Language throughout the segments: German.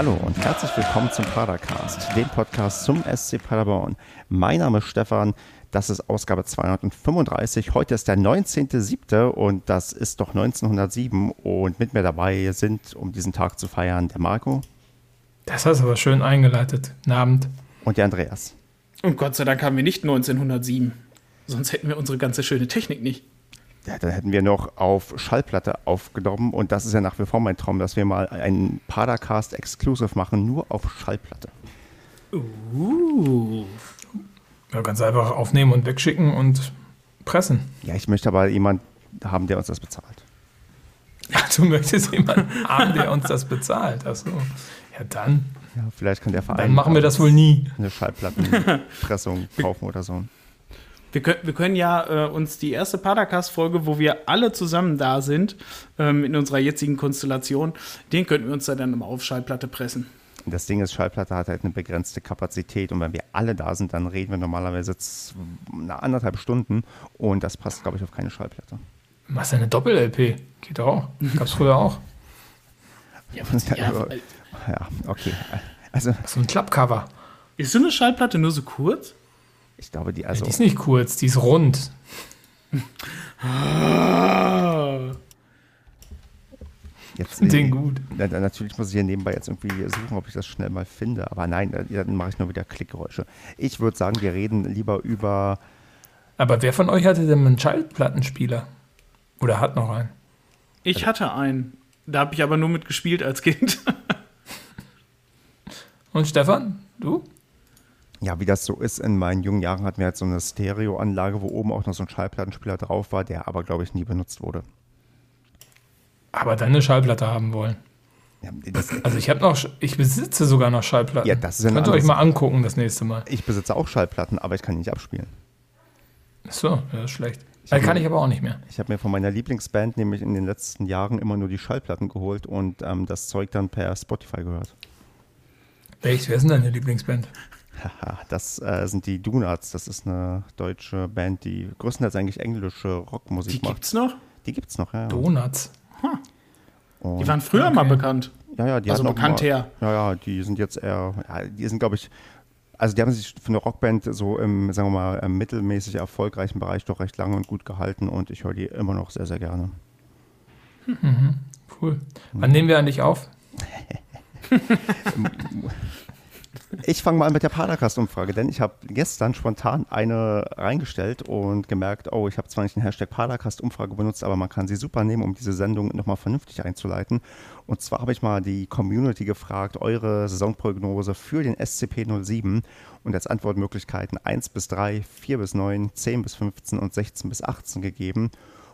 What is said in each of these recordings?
Hallo und herzlich willkommen zum Padercast, dem Podcast zum SC Paderborn. Mein Name ist Stefan, das ist Ausgabe 235. Heute ist der 19.07. und das ist doch 1907 und mit mir dabei sind, um diesen Tag zu feiern, der Marco. Das hast du aber schön eingeleitet. Guten Abend. Und der Andreas. Und Gott sei Dank haben wir nicht 1907. Sonst hätten wir unsere ganze schöne Technik nicht. Ja, dann hätten wir noch auf Schallplatte aufgenommen und das ist ja nach wie vor mein Traum, dass wir mal einen Padercast Exclusive machen, nur auf Schallplatte. Uh. Ja, ganz einfach aufnehmen und wegschicken und pressen. Ja, ich möchte aber jemanden haben, der uns das bezahlt. Ja, du möchtest jemanden haben, der uns das bezahlt. Achso. Ja, dann. Ja, vielleicht kann der Verein. Dann machen wir das wohl nie. Eine Schallplattenpressung kaufen oder so. Wir können, wir können ja äh, uns die erste Padercast-Folge, wo wir alle zusammen da sind, ähm, in unserer jetzigen Konstellation, den könnten wir uns da dann auf Schallplatte pressen. Das Ding ist, Schallplatte hat halt eine begrenzte Kapazität und wenn wir alle da sind, dann reden wir normalerweise eine anderthalb Stunden und das passt, glaube ich, auf keine Schallplatte. Machst du eine Doppel-LP? Geht auch. Gab's früher auch. Ja, ja, ja, ja, okay. Also, so ein Klappcover. Ist so eine Schallplatte nur so kurz? Ich glaube, die also. Ja, die ist nicht kurz, die ist rund. Jetzt, Den gut. Na, natürlich muss ich hier nebenbei jetzt irgendwie suchen, ob ich das schnell mal finde. Aber nein, dann mache ich nur wieder Klickgeräusche. Ich würde sagen, wir reden lieber über. Aber wer von euch hatte denn einen Schallplattenspieler? Oder hat noch einen? Ich also, hatte einen. Da habe ich aber nur mitgespielt als Kind. Und Stefan, du? Ja, wie das so ist, in meinen jungen Jahren hatten wir halt so eine Stereoanlage, wo oben auch noch so ein Schallplattenspieler drauf war, der aber, glaube ich, nie benutzt wurde. Aber deine Schallplatte haben wollen. Ja, also ich habe noch, ich besitze sogar noch Schallplatten. Ja, das ist ja Könnt ihr euch mal angucken das nächste Mal. Ich besitze auch Schallplatten, aber ich kann die nicht abspielen. Ach so, ja, ist schlecht. Ich kann mir, ich aber auch nicht mehr. Ich habe mir von meiner Lieblingsband nämlich in den letzten Jahren immer nur die Schallplatten geholt und ähm, das Zeug dann per Spotify gehört. Echt? Wer ist denn deine Lieblingsband? das äh, sind die Donuts. Das ist eine deutsche Band, die größtenteils eigentlich englische Rockmusik die macht. Die gibt's noch? Die gibt's noch, ja. Donuts. Huh. Die waren früher okay. mal bekannt. Ja, ja, die also bekannt mal, her. Ja, ja, die sind jetzt eher, ja, die sind, glaube ich, also die haben sich für eine Rockband so im, sagen wir mal, mittelmäßig erfolgreichen Bereich doch recht lange und gut gehalten und ich höre die immer noch sehr, sehr gerne. Mhm. Cool. Wann nehmen wir eigentlich auf? Ich fange mal an mit der Padercast-Umfrage, denn ich habe gestern spontan eine reingestellt und gemerkt, oh, ich habe zwar nicht den Hashtag Padercast-Umfrage benutzt, aber man kann sie super nehmen, um diese Sendung nochmal vernünftig einzuleiten. Und zwar habe ich mal die Community gefragt, eure Saisonprognose für den SCP 07 und als Antwortmöglichkeiten 1 bis 3, 4 bis 9, 10 bis 15 und 16 bis 18 gegeben.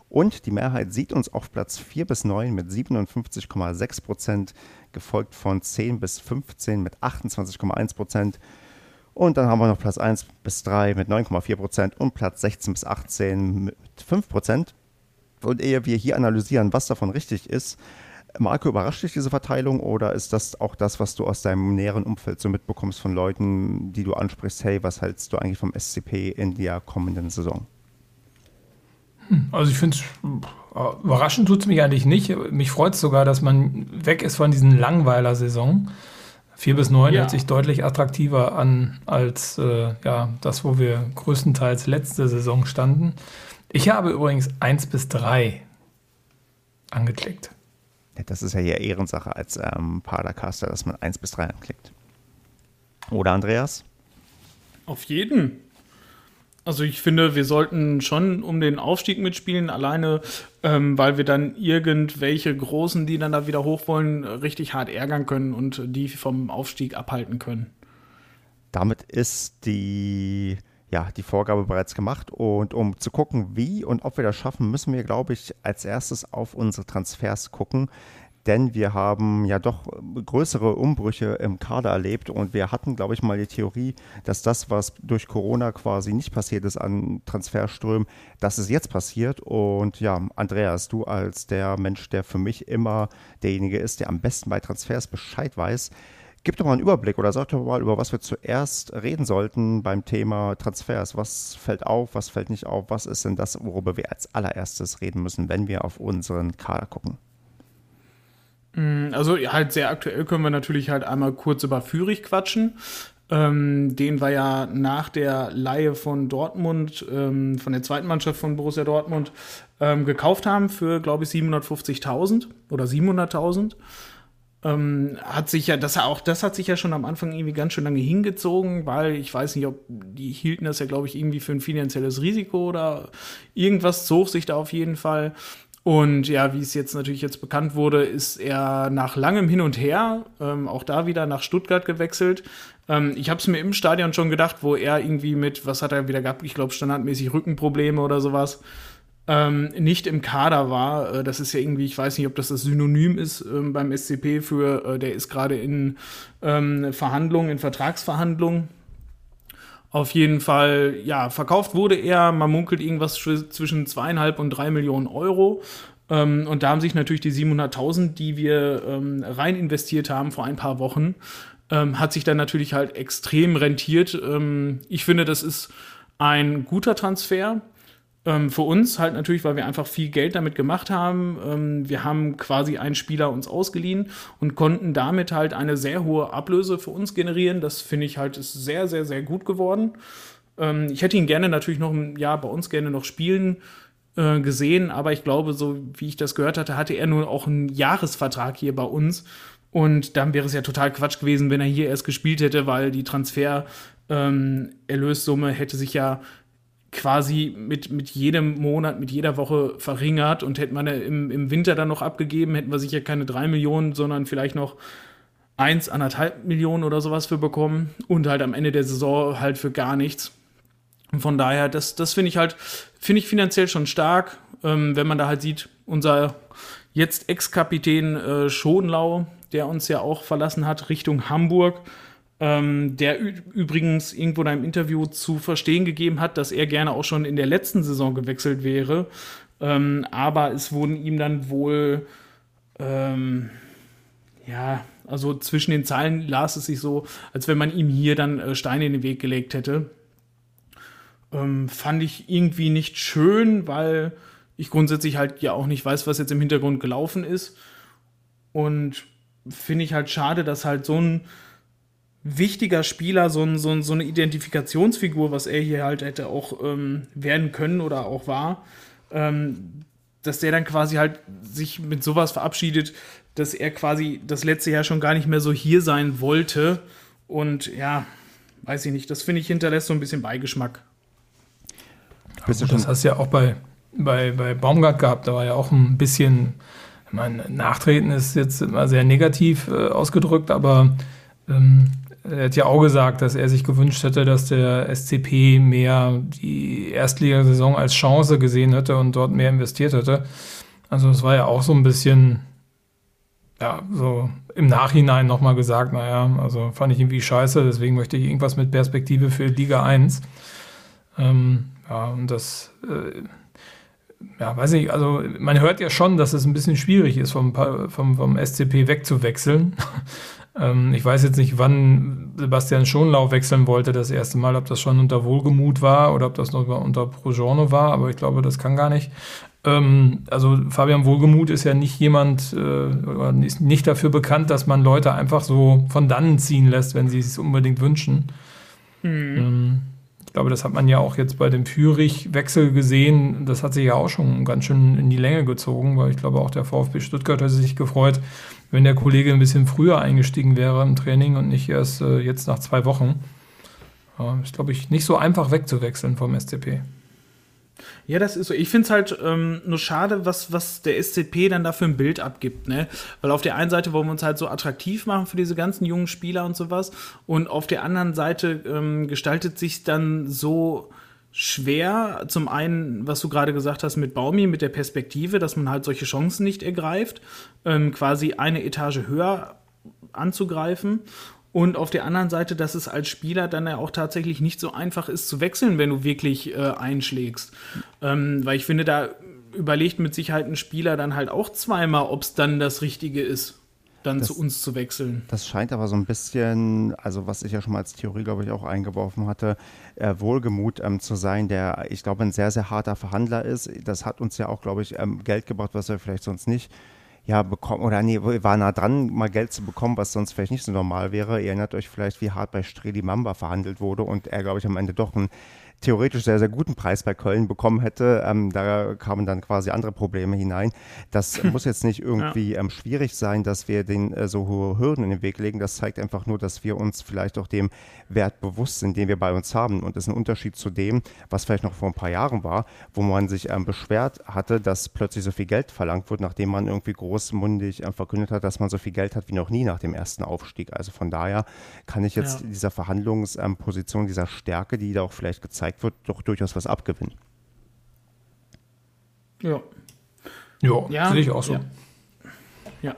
Und die Mehrheit sieht uns auf Platz 4 bis 9 mit 57,6 Prozent, gefolgt von 10 bis 15 mit 28,1 Prozent. Und dann haben wir noch Platz 1 bis 3 mit 9,4 Prozent und Platz 16 bis 18 mit 5 Prozent. Und ehe wir hier analysieren, was davon richtig ist, Marco, überrascht dich diese Verteilung oder ist das auch das, was du aus deinem näheren Umfeld so mitbekommst von Leuten, die du ansprichst, hey, was hältst du eigentlich vom SCP in der kommenden Saison? Also ich finde es äh, überraschend tut es mich eigentlich nicht. Mich freut es sogar, dass man weg ist von diesen Langweiler-Saison. 4 bis 9 ja. hört sich deutlich attraktiver an als äh, ja, das, wo wir größtenteils letzte Saison standen. Ich habe übrigens 1 bis 3 angeklickt. Ja, das ist ja hier Ehrensache als ähm, Padercaster, dass man 1 bis 3 anklickt. Oder Andreas? Auf jeden. Also ich finde, wir sollten schon um den Aufstieg mitspielen, alleine ähm, weil wir dann irgendwelche Großen, die dann da wieder hoch wollen, richtig hart ärgern können und die vom Aufstieg abhalten können. Damit ist die, ja, die Vorgabe bereits gemacht und um zu gucken, wie und ob wir das schaffen, müssen wir, glaube ich, als erstes auf unsere Transfers gucken denn wir haben ja doch größere Umbrüche im Kader erlebt und wir hatten, glaube ich, mal die Theorie, dass das, was durch Corona quasi nicht passiert ist an Transferströmen, dass es jetzt passiert. Und ja, Andreas, du als der Mensch, der für mich immer derjenige ist, der am besten bei Transfers Bescheid weiß, Gib doch mal einen Überblick oder sag doch mal, über was wir zuerst reden sollten beim Thema Transfers. Was fällt auf, was fällt nicht auf? Was ist denn das, worüber wir als allererstes reden müssen, wenn wir auf unseren Kader gucken? Mm, also halt sehr aktuell können wir natürlich halt einmal kurz über Fürich quatschen. Ähm, den wir ja nach der Laie von Dortmund, ähm, von der zweiten Mannschaft von Borussia Dortmund, ähm, gekauft haben für, glaube ich, 750.000 oder 700.000. Ähm, hat sich ja, das auch, das hat sich ja schon am Anfang irgendwie ganz schön lange hingezogen, weil ich weiß nicht, ob die hielten das ja, glaube ich, irgendwie für ein finanzielles Risiko oder irgendwas zog sich da auf jeden Fall. Und ja, wie es jetzt natürlich jetzt bekannt wurde, ist er nach langem Hin und Her ähm, auch da wieder nach Stuttgart gewechselt. Ähm, ich habe es mir im Stadion schon gedacht, wo er irgendwie mit, was hat er wieder gehabt? Ich glaube, standardmäßig Rückenprobleme oder sowas. Ähm, nicht im Kader war. Äh, das ist ja irgendwie, ich weiß nicht, ob das das Synonym ist ähm, beim SCP für, äh, der ist gerade in ähm, Verhandlungen, in Vertragsverhandlungen. Auf jeden Fall, ja, verkauft wurde er, man munkelt irgendwas zwischen zweieinhalb und drei Millionen Euro. Ähm, und da haben sich natürlich die 700.000, die wir ähm, rein investiert haben vor ein paar Wochen, ähm, hat sich dann natürlich halt extrem rentiert. Ähm, ich finde, das ist ein guter Transfer. Ähm, für uns halt natürlich, weil wir einfach viel Geld damit gemacht haben. Ähm, wir haben quasi einen Spieler uns ausgeliehen und konnten damit halt eine sehr hohe Ablöse für uns generieren. Das finde ich halt ist sehr, sehr, sehr gut geworden. Ähm, ich hätte ihn gerne natürlich noch ein Jahr bei uns gerne noch spielen äh, gesehen, aber ich glaube, so wie ich das gehört hatte, hatte er nur auch einen Jahresvertrag hier bei uns. Und dann wäre es ja total Quatsch gewesen, wenn er hier erst gespielt hätte, weil die Transfer-Erlössumme ähm, hätte sich ja quasi mit, mit jedem Monat, mit jeder Woche verringert. Und hätte man im, im Winter dann noch abgegeben, hätten wir sicher keine drei Millionen, sondern vielleicht noch eins, anderthalb Millionen oder sowas für bekommen. Und halt am Ende der Saison halt für gar nichts. Und von daher, das, das finde ich halt, finde ich finanziell schon stark, ähm, wenn man da halt sieht, unser jetzt Ex-Kapitän äh, Schonlau, der uns ja auch verlassen hat, Richtung Hamburg, ähm, der übrigens irgendwo in einem Interview zu verstehen gegeben hat, dass er gerne auch schon in der letzten Saison gewechselt wäre. Ähm, aber es wurden ihm dann wohl, ähm, ja, also zwischen den Zeilen las es sich so, als wenn man ihm hier dann äh, Steine in den Weg gelegt hätte. Ähm, fand ich irgendwie nicht schön, weil ich grundsätzlich halt ja auch nicht weiß, was jetzt im Hintergrund gelaufen ist. Und finde ich halt schade, dass halt so ein wichtiger Spieler, so, ein, so, ein, so, eine Identifikationsfigur, was er hier halt hätte auch ähm, werden können oder auch war, ähm, dass der dann quasi halt sich mit sowas verabschiedet, dass er quasi das letzte Jahr schon gar nicht mehr so hier sein wollte. Und ja, weiß ich nicht, das finde ich hinterlässt so ein bisschen Beigeschmack. Bist du das hast du ja auch bei, bei, bei Baumgart gehabt, da war ja auch ein bisschen, ich meine, Nachtreten ist jetzt immer sehr negativ äh, ausgedrückt, aber ähm, er hat ja auch gesagt, dass er sich gewünscht hätte, dass der SCP mehr die Erstligasaison als Chance gesehen hätte und dort mehr investiert hätte. Also es war ja auch so ein bisschen, ja, so im Nachhinein nochmal gesagt, naja, also fand ich irgendwie scheiße, deswegen möchte ich irgendwas mit Perspektive für Liga 1. Ähm, ja, und das, äh, ja, weiß ich, also man hört ja schon, dass es ein bisschen schwierig ist, vom, vom, vom SCP wegzuwechseln. Ähm, ich weiß jetzt nicht, wann Sebastian Schonlau wechseln wollte das erste Mal, ob das schon unter Wohlgemut war oder ob das noch unter Progiorno war, aber ich glaube, das kann gar nicht. Ähm, also Fabian Wohlgemut ist ja nicht jemand äh, ist nicht dafür bekannt, dass man Leute einfach so von dannen ziehen lässt, wenn sie es unbedingt wünschen. Mhm. Ähm, ich glaube, das hat man ja auch jetzt bei dem Führich-Wechsel gesehen. Das hat sich ja auch schon ganz schön in die Länge gezogen, weil ich glaube, auch der VfB Stuttgart hat sich gefreut, wenn der Kollege ein bisschen früher eingestiegen wäre im Training und nicht erst äh, jetzt nach zwei Wochen. Äh, ist, glaube ich, nicht so einfach wegzuwechseln vom SCP. Ja, das ist so. Ich finde es halt ähm, nur schade, was, was der SCP dann da für ein Bild abgibt, ne? Weil auf der einen Seite wollen wir uns halt so attraktiv machen für diese ganzen jungen Spieler und sowas. Und auf der anderen Seite ähm, gestaltet sich dann so schwer. Zum einen, was du gerade gesagt hast mit Baumi, mit der Perspektive, dass man halt solche Chancen nicht ergreift, ähm, quasi eine Etage höher anzugreifen. Und auf der anderen Seite, dass es als Spieler dann ja auch tatsächlich nicht so einfach ist zu wechseln, wenn du wirklich äh, einschlägst. Ähm, weil ich finde, da überlegt mit Sicherheit ein Spieler dann halt auch zweimal, ob es dann das Richtige ist dann das, zu uns zu wechseln. Das scheint aber so ein bisschen, also was ich ja schon mal als Theorie, glaube ich, auch eingeworfen hatte, äh, Wohlgemut ähm, zu sein, der, ich glaube, ein sehr, sehr harter Verhandler ist. Das hat uns ja auch, glaube ich, ähm, Geld gebracht, was wir vielleicht sonst nicht ja, bekommen, oder nee, war nah dran, mal Geld zu bekommen, was sonst vielleicht nicht so normal wäre. Ihr erinnert euch vielleicht, wie hart bei Streli Mamba verhandelt wurde und er, glaube ich, am Ende doch ein theoretisch sehr, sehr guten Preis bei Köln bekommen hätte. Ähm, da kamen dann quasi andere Probleme hinein. Das muss jetzt nicht irgendwie ja. ähm, schwierig sein, dass wir den äh, so hohe Hürden in den Weg legen. Das zeigt einfach nur, dass wir uns vielleicht auch dem Wert bewusst sind, den wir bei uns haben. Und das ist ein Unterschied zu dem, was vielleicht noch vor ein paar Jahren war, wo man sich ähm, beschwert hatte, dass plötzlich so viel Geld verlangt wird, nachdem man irgendwie großmundig äh, verkündet hat, dass man so viel Geld hat wie noch nie nach dem ersten Aufstieg. Also von daher kann ich jetzt ja. dieser Verhandlungsposition, dieser Stärke, die da auch vielleicht gezeigt gezeigt wird, doch durchaus was abgewinnen. Ja. Jo, ja, sehe ich auch so. Ja. ja.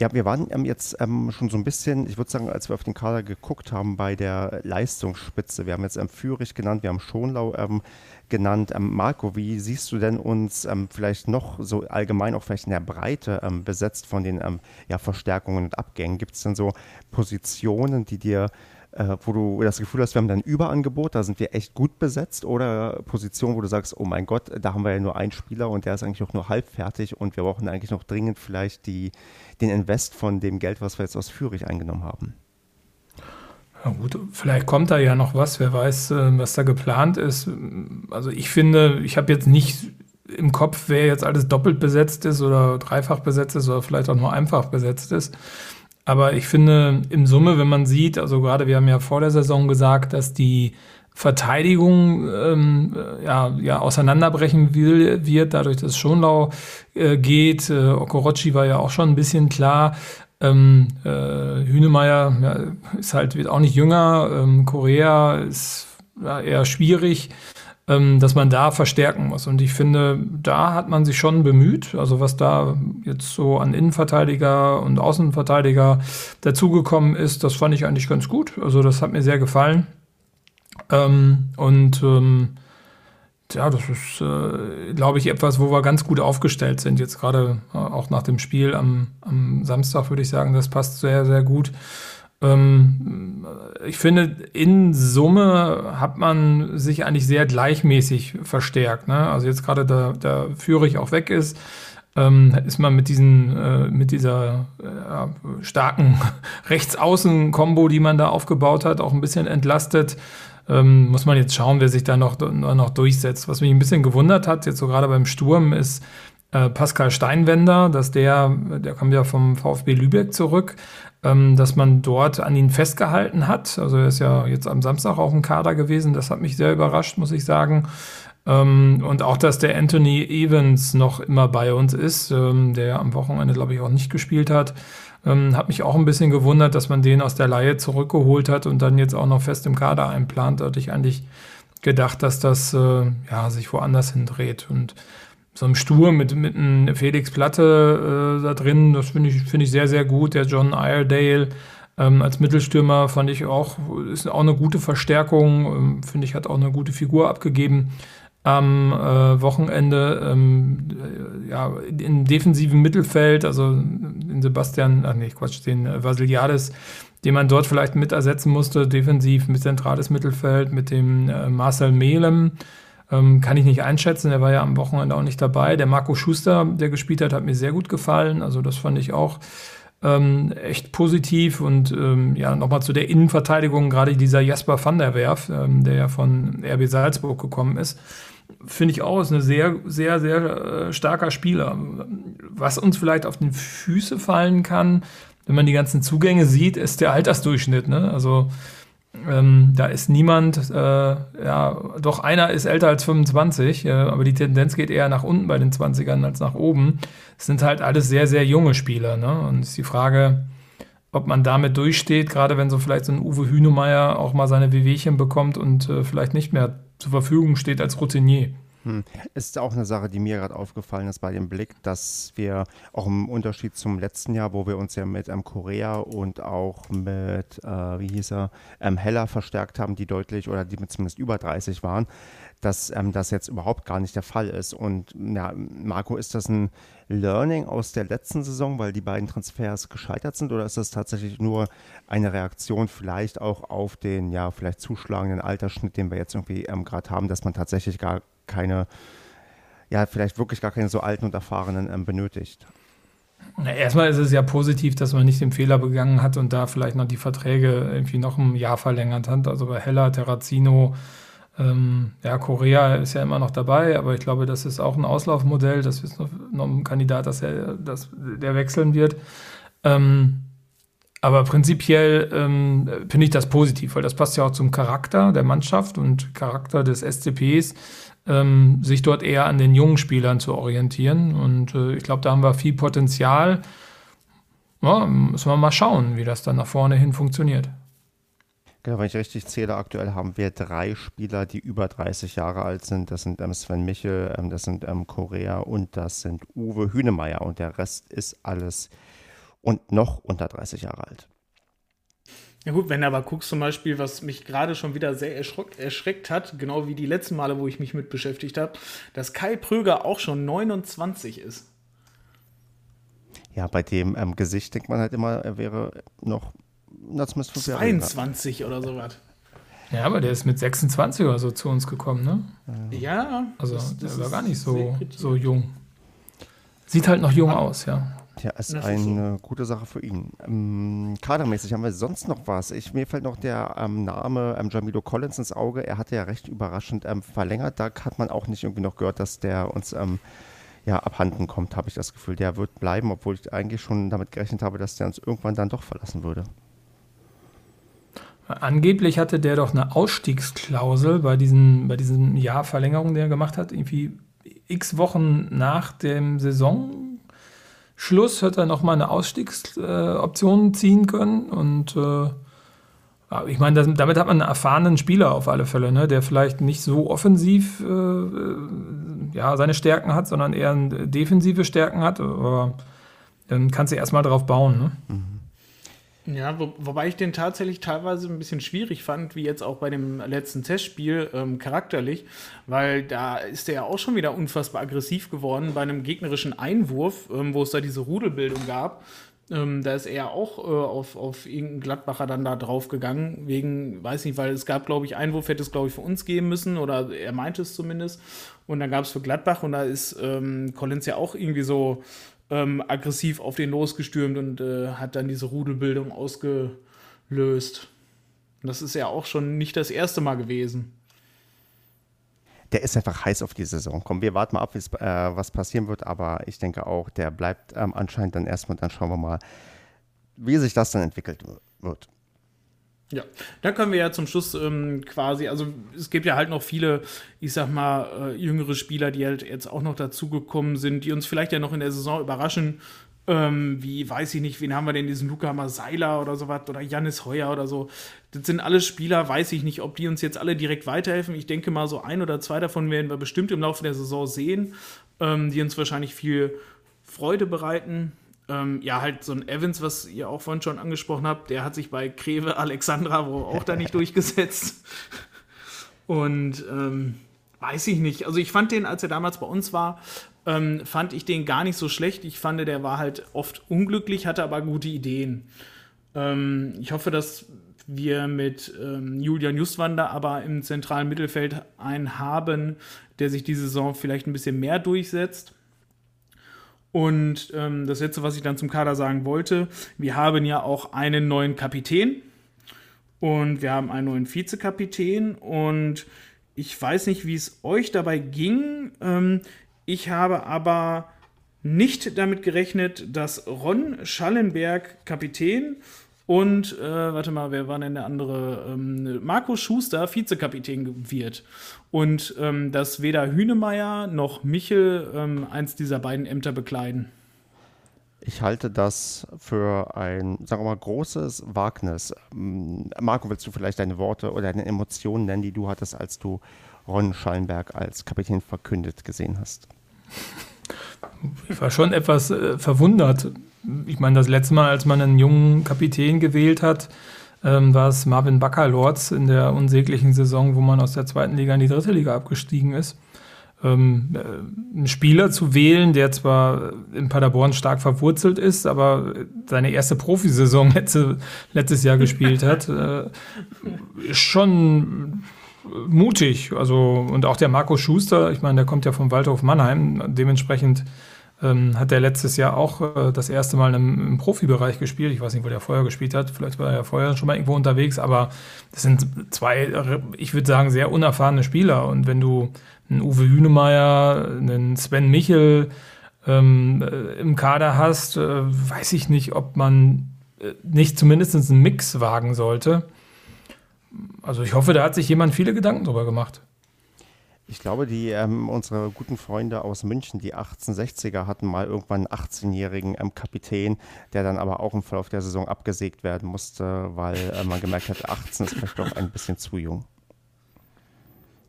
Ja, wir waren ähm, jetzt ähm, schon so ein bisschen, ich würde sagen, als wir auf den Kader geguckt haben, bei der Leistungsspitze. Wir haben jetzt ähm, Fürich genannt, wir haben Schonlau ähm, genannt. Ähm, Marco, wie siehst du denn uns ähm, vielleicht noch so allgemein auch vielleicht in der Breite ähm, besetzt von den ja, Verstärkungen und Abgängen? Gibt es denn so Positionen, die dir äh, wo du das Gefühl hast, wir haben ein Überangebot, da sind wir echt gut besetzt oder Positionen, wo du sagst, oh mein Gott, da haben wir ja nur einen Spieler und der ist eigentlich auch nur halb fertig und wir brauchen eigentlich noch dringend vielleicht die, den Invest von dem Geld, was wir jetzt aus Fürich eingenommen haben. Ja gut, vielleicht kommt da ja noch was, wer weiß, äh, was da geplant ist. Also ich finde, ich habe jetzt nicht im Kopf, wer jetzt alles doppelt besetzt ist oder dreifach besetzt ist oder vielleicht auch nur einfach besetzt ist. Aber ich finde, im Summe, wenn man sieht, also gerade wir haben ja vor der Saison gesagt, dass die Verteidigung ähm, ja, ja auseinanderbrechen will, wird, dadurch, dass Schonlau äh, geht. Äh, Okorochi war ja auch schon ein bisschen klar. Ähm, äh, Hünemeyer ja, ist halt wird auch nicht jünger. Ähm, Korea ist ja, eher schwierig dass man da verstärken muss. Und ich finde, da hat man sich schon bemüht. Also was da jetzt so an Innenverteidiger und Außenverteidiger dazugekommen ist, das fand ich eigentlich ganz gut. Also das hat mir sehr gefallen. Ähm, und ähm, ja, das ist, äh, glaube ich, etwas, wo wir ganz gut aufgestellt sind. Jetzt gerade äh, auch nach dem Spiel am, am Samstag würde ich sagen, das passt sehr, sehr gut. Ähm, ich finde, in Summe hat man sich eigentlich sehr gleichmäßig verstärkt. Ne? Also jetzt gerade da, da Führig auch weg ist, ähm, ist man mit diesen, äh, mit dieser äh, starken Rechtsaußen-Kombo, die man da aufgebaut hat, auch ein bisschen entlastet. Ähm, muss man jetzt schauen, wer sich da noch, noch durchsetzt. Was mich ein bisschen gewundert hat, jetzt so gerade beim Sturm, ist äh, Pascal Steinwender, dass der, der kommt ja vom VfB Lübeck zurück, ähm, dass man dort an ihn festgehalten hat. Also er ist ja jetzt am Samstag auch im Kader gewesen. Das hat mich sehr überrascht, muss ich sagen. Ähm, und auch, dass der Anthony Evans noch immer bei uns ist, ähm, der am Wochenende, glaube ich, auch nicht gespielt hat. Ähm, hat mich auch ein bisschen gewundert, dass man den aus der Laie zurückgeholt hat und dann jetzt auch noch fest im Kader einplant. Da hatte ich eigentlich gedacht, dass das äh, ja, sich woanders hindreht. Und so einem Sturm mit, mit einem Felix Platte äh, da drin. Das finde ich, finde ich sehr, sehr gut. Der John Iredale ähm, als Mittelstürmer fand ich auch, ist auch eine gute Verstärkung. Ähm, finde ich, hat auch eine gute Figur abgegeben am äh, Wochenende. Ähm, äh, ja, im defensiven Mittelfeld, also den Sebastian, ach nee, Quatsch, den äh, Vasiliades, den man dort vielleicht mit ersetzen musste, defensiv mit zentrales Mittelfeld, mit dem äh, Marcel Melem. Ähm, kann ich nicht einschätzen. Er war ja am Wochenende auch nicht dabei. Der Marco Schuster, der gespielt hat, hat mir sehr gut gefallen. Also das fand ich auch ähm, echt positiv. Und ähm, ja, nochmal zu der Innenverteidigung, gerade dieser Jasper van der Werf, ähm, der ja von RB Salzburg gekommen ist. Finde ich auch, ist ein sehr, sehr, sehr äh, starker Spieler. Was uns vielleicht auf die Füße fallen kann, wenn man die ganzen Zugänge sieht, ist der Altersdurchschnitt. Ne? Also ähm, da ist niemand, äh, ja, doch einer ist älter als 25, äh, aber die Tendenz geht eher nach unten bei den 20ern als nach oben. Es sind halt alles sehr, sehr junge Spieler. Ne? Und ist die Frage, ob man damit durchsteht, gerade wenn so vielleicht so ein Uwe Hünemeyer auch mal seine Wehwehchen bekommt und äh, vielleicht nicht mehr zur Verfügung steht als Routinier. Hm. Ist auch eine Sache, die mir gerade aufgefallen ist bei dem Blick, dass wir auch im Unterschied zum letzten Jahr, wo wir uns ja mit ähm, Korea und auch mit, äh, wie hieß er, ähm, Heller verstärkt haben, die deutlich oder die zumindest über 30 waren, dass ähm, das jetzt überhaupt gar nicht der Fall ist. Und ja, Marco, ist das ein Learning aus der letzten Saison, weil die beiden Transfers gescheitert sind, oder ist das tatsächlich nur eine Reaktion vielleicht auch auf den ja vielleicht zuschlagenden Altersschnitt, den wir jetzt irgendwie ähm, gerade haben, dass man tatsächlich gar keine, ja, vielleicht wirklich gar keine so alten und erfahrenen ähm, benötigt. Na, erstmal ist es ja positiv, dass man nicht den Fehler begangen hat und da vielleicht noch die Verträge irgendwie noch ein Jahr verlängert hat. Also bei Hella, Terrazino, ähm, ja, Korea ist ja immer noch dabei, aber ich glaube, das ist auch ein Auslaufmodell. Das ist noch, noch ein Kandidat, dass er, dass der wechseln wird. Ähm, aber prinzipiell ähm, finde ich das positiv, weil das passt ja auch zum Charakter der Mannschaft und Charakter des SCPs, ähm, sich dort eher an den jungen Spielern zu orientieren. Und äh, ich glaube, da haben wir viel Potenzial. Ja, müssen wir mal schauen, wie das dann nach vorne hin funktioniert. Genau, wenn ich richtig zähle, aktuell haben wir drei Spieler, die über 30 Jahre alt sind. Das sind ähm, Sven Michel, ähm, das sind ähm, Korea und das sind Uwe Hünemeyer. Und der Rest ist alles und noch unter 30 Jahre alt. Ja gut, wenn du aber guckst zum Beispiel, was mich gerade schon wieder sehr erschreckt, erschreckt hat, genau wie die letzten Male, wo ich mich mit beschäftigt habe, dass Kai Pröger auch schon 29 ist. Ja, bei dem ähm, Gesicht denkt man halt immer, er wäre noch na, zumindest fünf 22 Jahre oder sowas. Ja, aber der ist mit 26 oder so zu uns gekommen, ne? Ja. Also das, das der war gar nicht so, so jung. Sieht halt noch jung aus, ja. Ja, ist das eine ist so. gute Sache für ihn. Ähm, kadermäßig haben wir sonst noch was. Ich, mir fällt noch der ähm, Name ähm, Jamilo Collins ins Auge. Er hatte ja recht überraschend ähm, verlängert. Da hat man auch nicht irgendwie noch gehört, dass der uns ähm, ja, abhanden kommt, habe ich das Gefühl. Der wird bleiben, obwohl ich eigentlich schon damit gerechnet habe, dass der uns irgendwann dann doch verlassen würde. Angeblich hatte der doch eine Ausstiegsklausel bei diesen, bei diesen Jahrverlängerungen, die er gemacht hat. Irgendwie x Wochen nach dem Saison Schluss hätte er nochmal eine Ausstiegsoption äh, ziehen können. Und äh, ich meine, damit hat man einen erfahrenen Spieler auf alle Fälle, ne, der vielleicht nicht so offensiv äh, äh ja, seine Stärken hat, sondern eher defensive Stärken hat. Aber dann kannst du erstmal drauf bauen. Ne? Mhm. Ja, wo, wobei ich den tatsächlich teilweise ein bisschen schwierig fand, wie jetzt auch bei dem letzten Testspiel ähm, charakterlich, weil da ist er ja auch schon wieder unfassbar aggressiv geworden bei einem gegnerischen Einwurf, ähm, wo es da diese Rudelbildung gab. Ähm, da ist er auch äh, auf, auf irgendeinen Gladbacher dann da drauf gegangen, wegen, weiß nicht, weil es gab, glaube ich, Einwurf hätte es, glaube ich, für uns geben müssen, oder er meinte es zumindest. Und dann gab es für Gladbach und da ist ähm, Collins ja auch irgendwie so ähm, aggressiv auf den losgestürmt und äh, hat dann diese Rudelbildung ausgelöst. Und das ist ja auch schon nicht das erste Mal gewesen. Der ist einfach heiß auf die Saison. Komm, wir warten mal ab, äh, was passieren wird, aber ich denke auch, der bleibt ähm, anscheinend dann erstmal dann schauen wir mal, wie sich das dann entwickelt wird. Ja, da können wir ja zum Schluss ähm, quasi, also es gibt ja halt noch viele, ich sag mal, äh, jüngere Spieler, die halt jetzt auch noch dazugekommen sind, die uns vielleicht ja noch in der Saison überraschen. Ähm, wie, weiß ich nicht, wen haben wir denn, diesen Luca Maseiler oder sowas oder Jannis Heuer oder so. Das sind alle Spieler, weiß ich nicht, ob die uns jetzt alle direkt weiterhelfen. Ich denke mal, so ein oder zwei davon werden wir bestimmt im Laufe der Saison sehen, ähm, die uns wahrscheinlich viel Freude bereiten. Ähm, ja, halt so ein Evans, was ihr auch vorhin schon angesprochen habt, der hat sich bei Kreve Alexandra wohl auch da nicht durchgesetzt. Und ähm, weiß ich nicht. Also ich fand den, als er damals bei uns war, ähm, fand ich den gar nicht so schlecht. Ich fand, der war halt oft unglücklich, hatte aber gute Ideen. Ähm, ich hoffe, dass wir mit ähm, Julian Justwander aber im zentralen Mittelfeld einen haben, der sich diese Saison vielleicht ein bisschen mehr durchsetzt. Und ähm, das letzte, was ich dann zum Kader sagen wollte, wir haben ja auch einen neuen Kapitän und wir haben einen neuen Vizekapitän und ich weiß nicht, wie es euch dabei ging. Ähm, ich habe aber nicht damit gerechnet, dass Ron Schallenberg Kapitän und, äh, warte mal, wer war denn der andere? Ähm, Marco Schuster Vizekapitän wird. Und ähm, dass weder Hünemeyer noch Michel ähm, eins dieser beiden Ämter bekleiden. Ich halte das für ein, sagen wir mal, großes Wagnis. Ähm, Marco, willst du vielleicht deine Worte oder deine Emotionen nennen, die du hattest, als du Ron Schallenberg als Kapitän verkündet gesehen hast? Ich war schon etwas äh, verwundert, ich meine, das letzte Mal, als man einen jungen Kapitän gewählt hat, ähm, war es Marvin Baccalords in der unsäglichen Saison, wo man aus der zweiten Liga in die dritte Liga abgestiegen ist. Ähm, äh, einen Spieler zu wählen, der zwar in Paderborn stark verwurzelt ist, aber seine erste Profisaison letzte, letztes Jahr gespielt hat, äh, schon mutig. Also, und auch der Marco Schuster, ich meine, der kommt ja vom Waldhof Mannheim, dementsprechend ähm, hat er letztes Jahr auch äh, das erste Mal im, im, Profibereich gespielt. Ich weiß nicht, wo der vorher gespielt hat. Vielleicht war er vorher schon mal irgendwo unterwegs, aber das sind zwei, ich würde sagen, sehr unerfahrene Spieler. Und wenn du einen Uwe Hünemeyer, einen Sven Michel ähm, äh, im Kader hast, äh, weiß ich nicht, ob man äh, nicht zumindest einen Mix wagen sollte. Also ich hoffe, da hat sich jemand viele Gedanken drüber gemacht. Ich glaube, die ähm, unsere guten Freunde aus München, die 1860er, hatten mal irgendwann einen 18-jährigen ähm, Kapitän, der dann aber auch im Verlauf der Saison abgesägt werden musste, weil äh, man gemerkt hat, 18 ist vielleicht doch ein bisschen zu jung.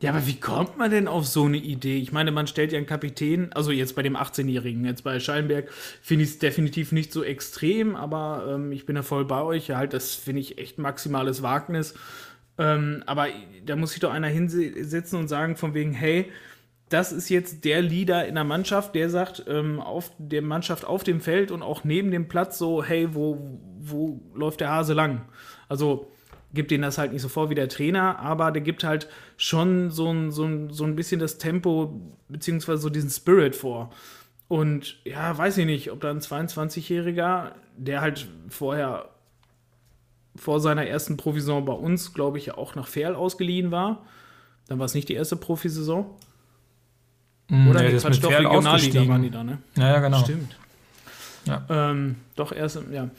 Ja, aber wie kommt man denn auf so eine Idee? Ich meine, man stellt ja einen Kapitän, also jetzt bei dem 18-Jährigen, jetzt bei Schallenberg finde ich es definitiv nicht so extrem, aber ähm, ich bin da voll bei euch. Halt, das finde ich echt maximales Wagnis. Ähm, aber da muss sich doch einer hinsetzen und sagen, von wegen, hey, das ist jetzt der Leader in der Mannschaft, der sagt, ähm, auf der Mannschaft auf dem Feld und auch neben dem Platz so, hey, wo, wo läuft der Hase lang? Also gibt denen das halt nicht so vor wie der Trainer, aber der gibt halt schon so ein, so ein, so ein bisschen das Tempo, beziehungsweise so diesen Spirit vor. Und ja, weiß ich nicht, ob da ein 22-Jähriger, der halt vorher vor seiner ersten Provision bei uns, glaube ich, auch nach Ferl ausgeliehen war. Dann war es nicht die erste Profisaison. Mm, Oder nee, das Quatsch, doch Regionalliga waren die da, ne? Ja, ja genau. Stimmt. Ja. Ähm, doch erst, ja.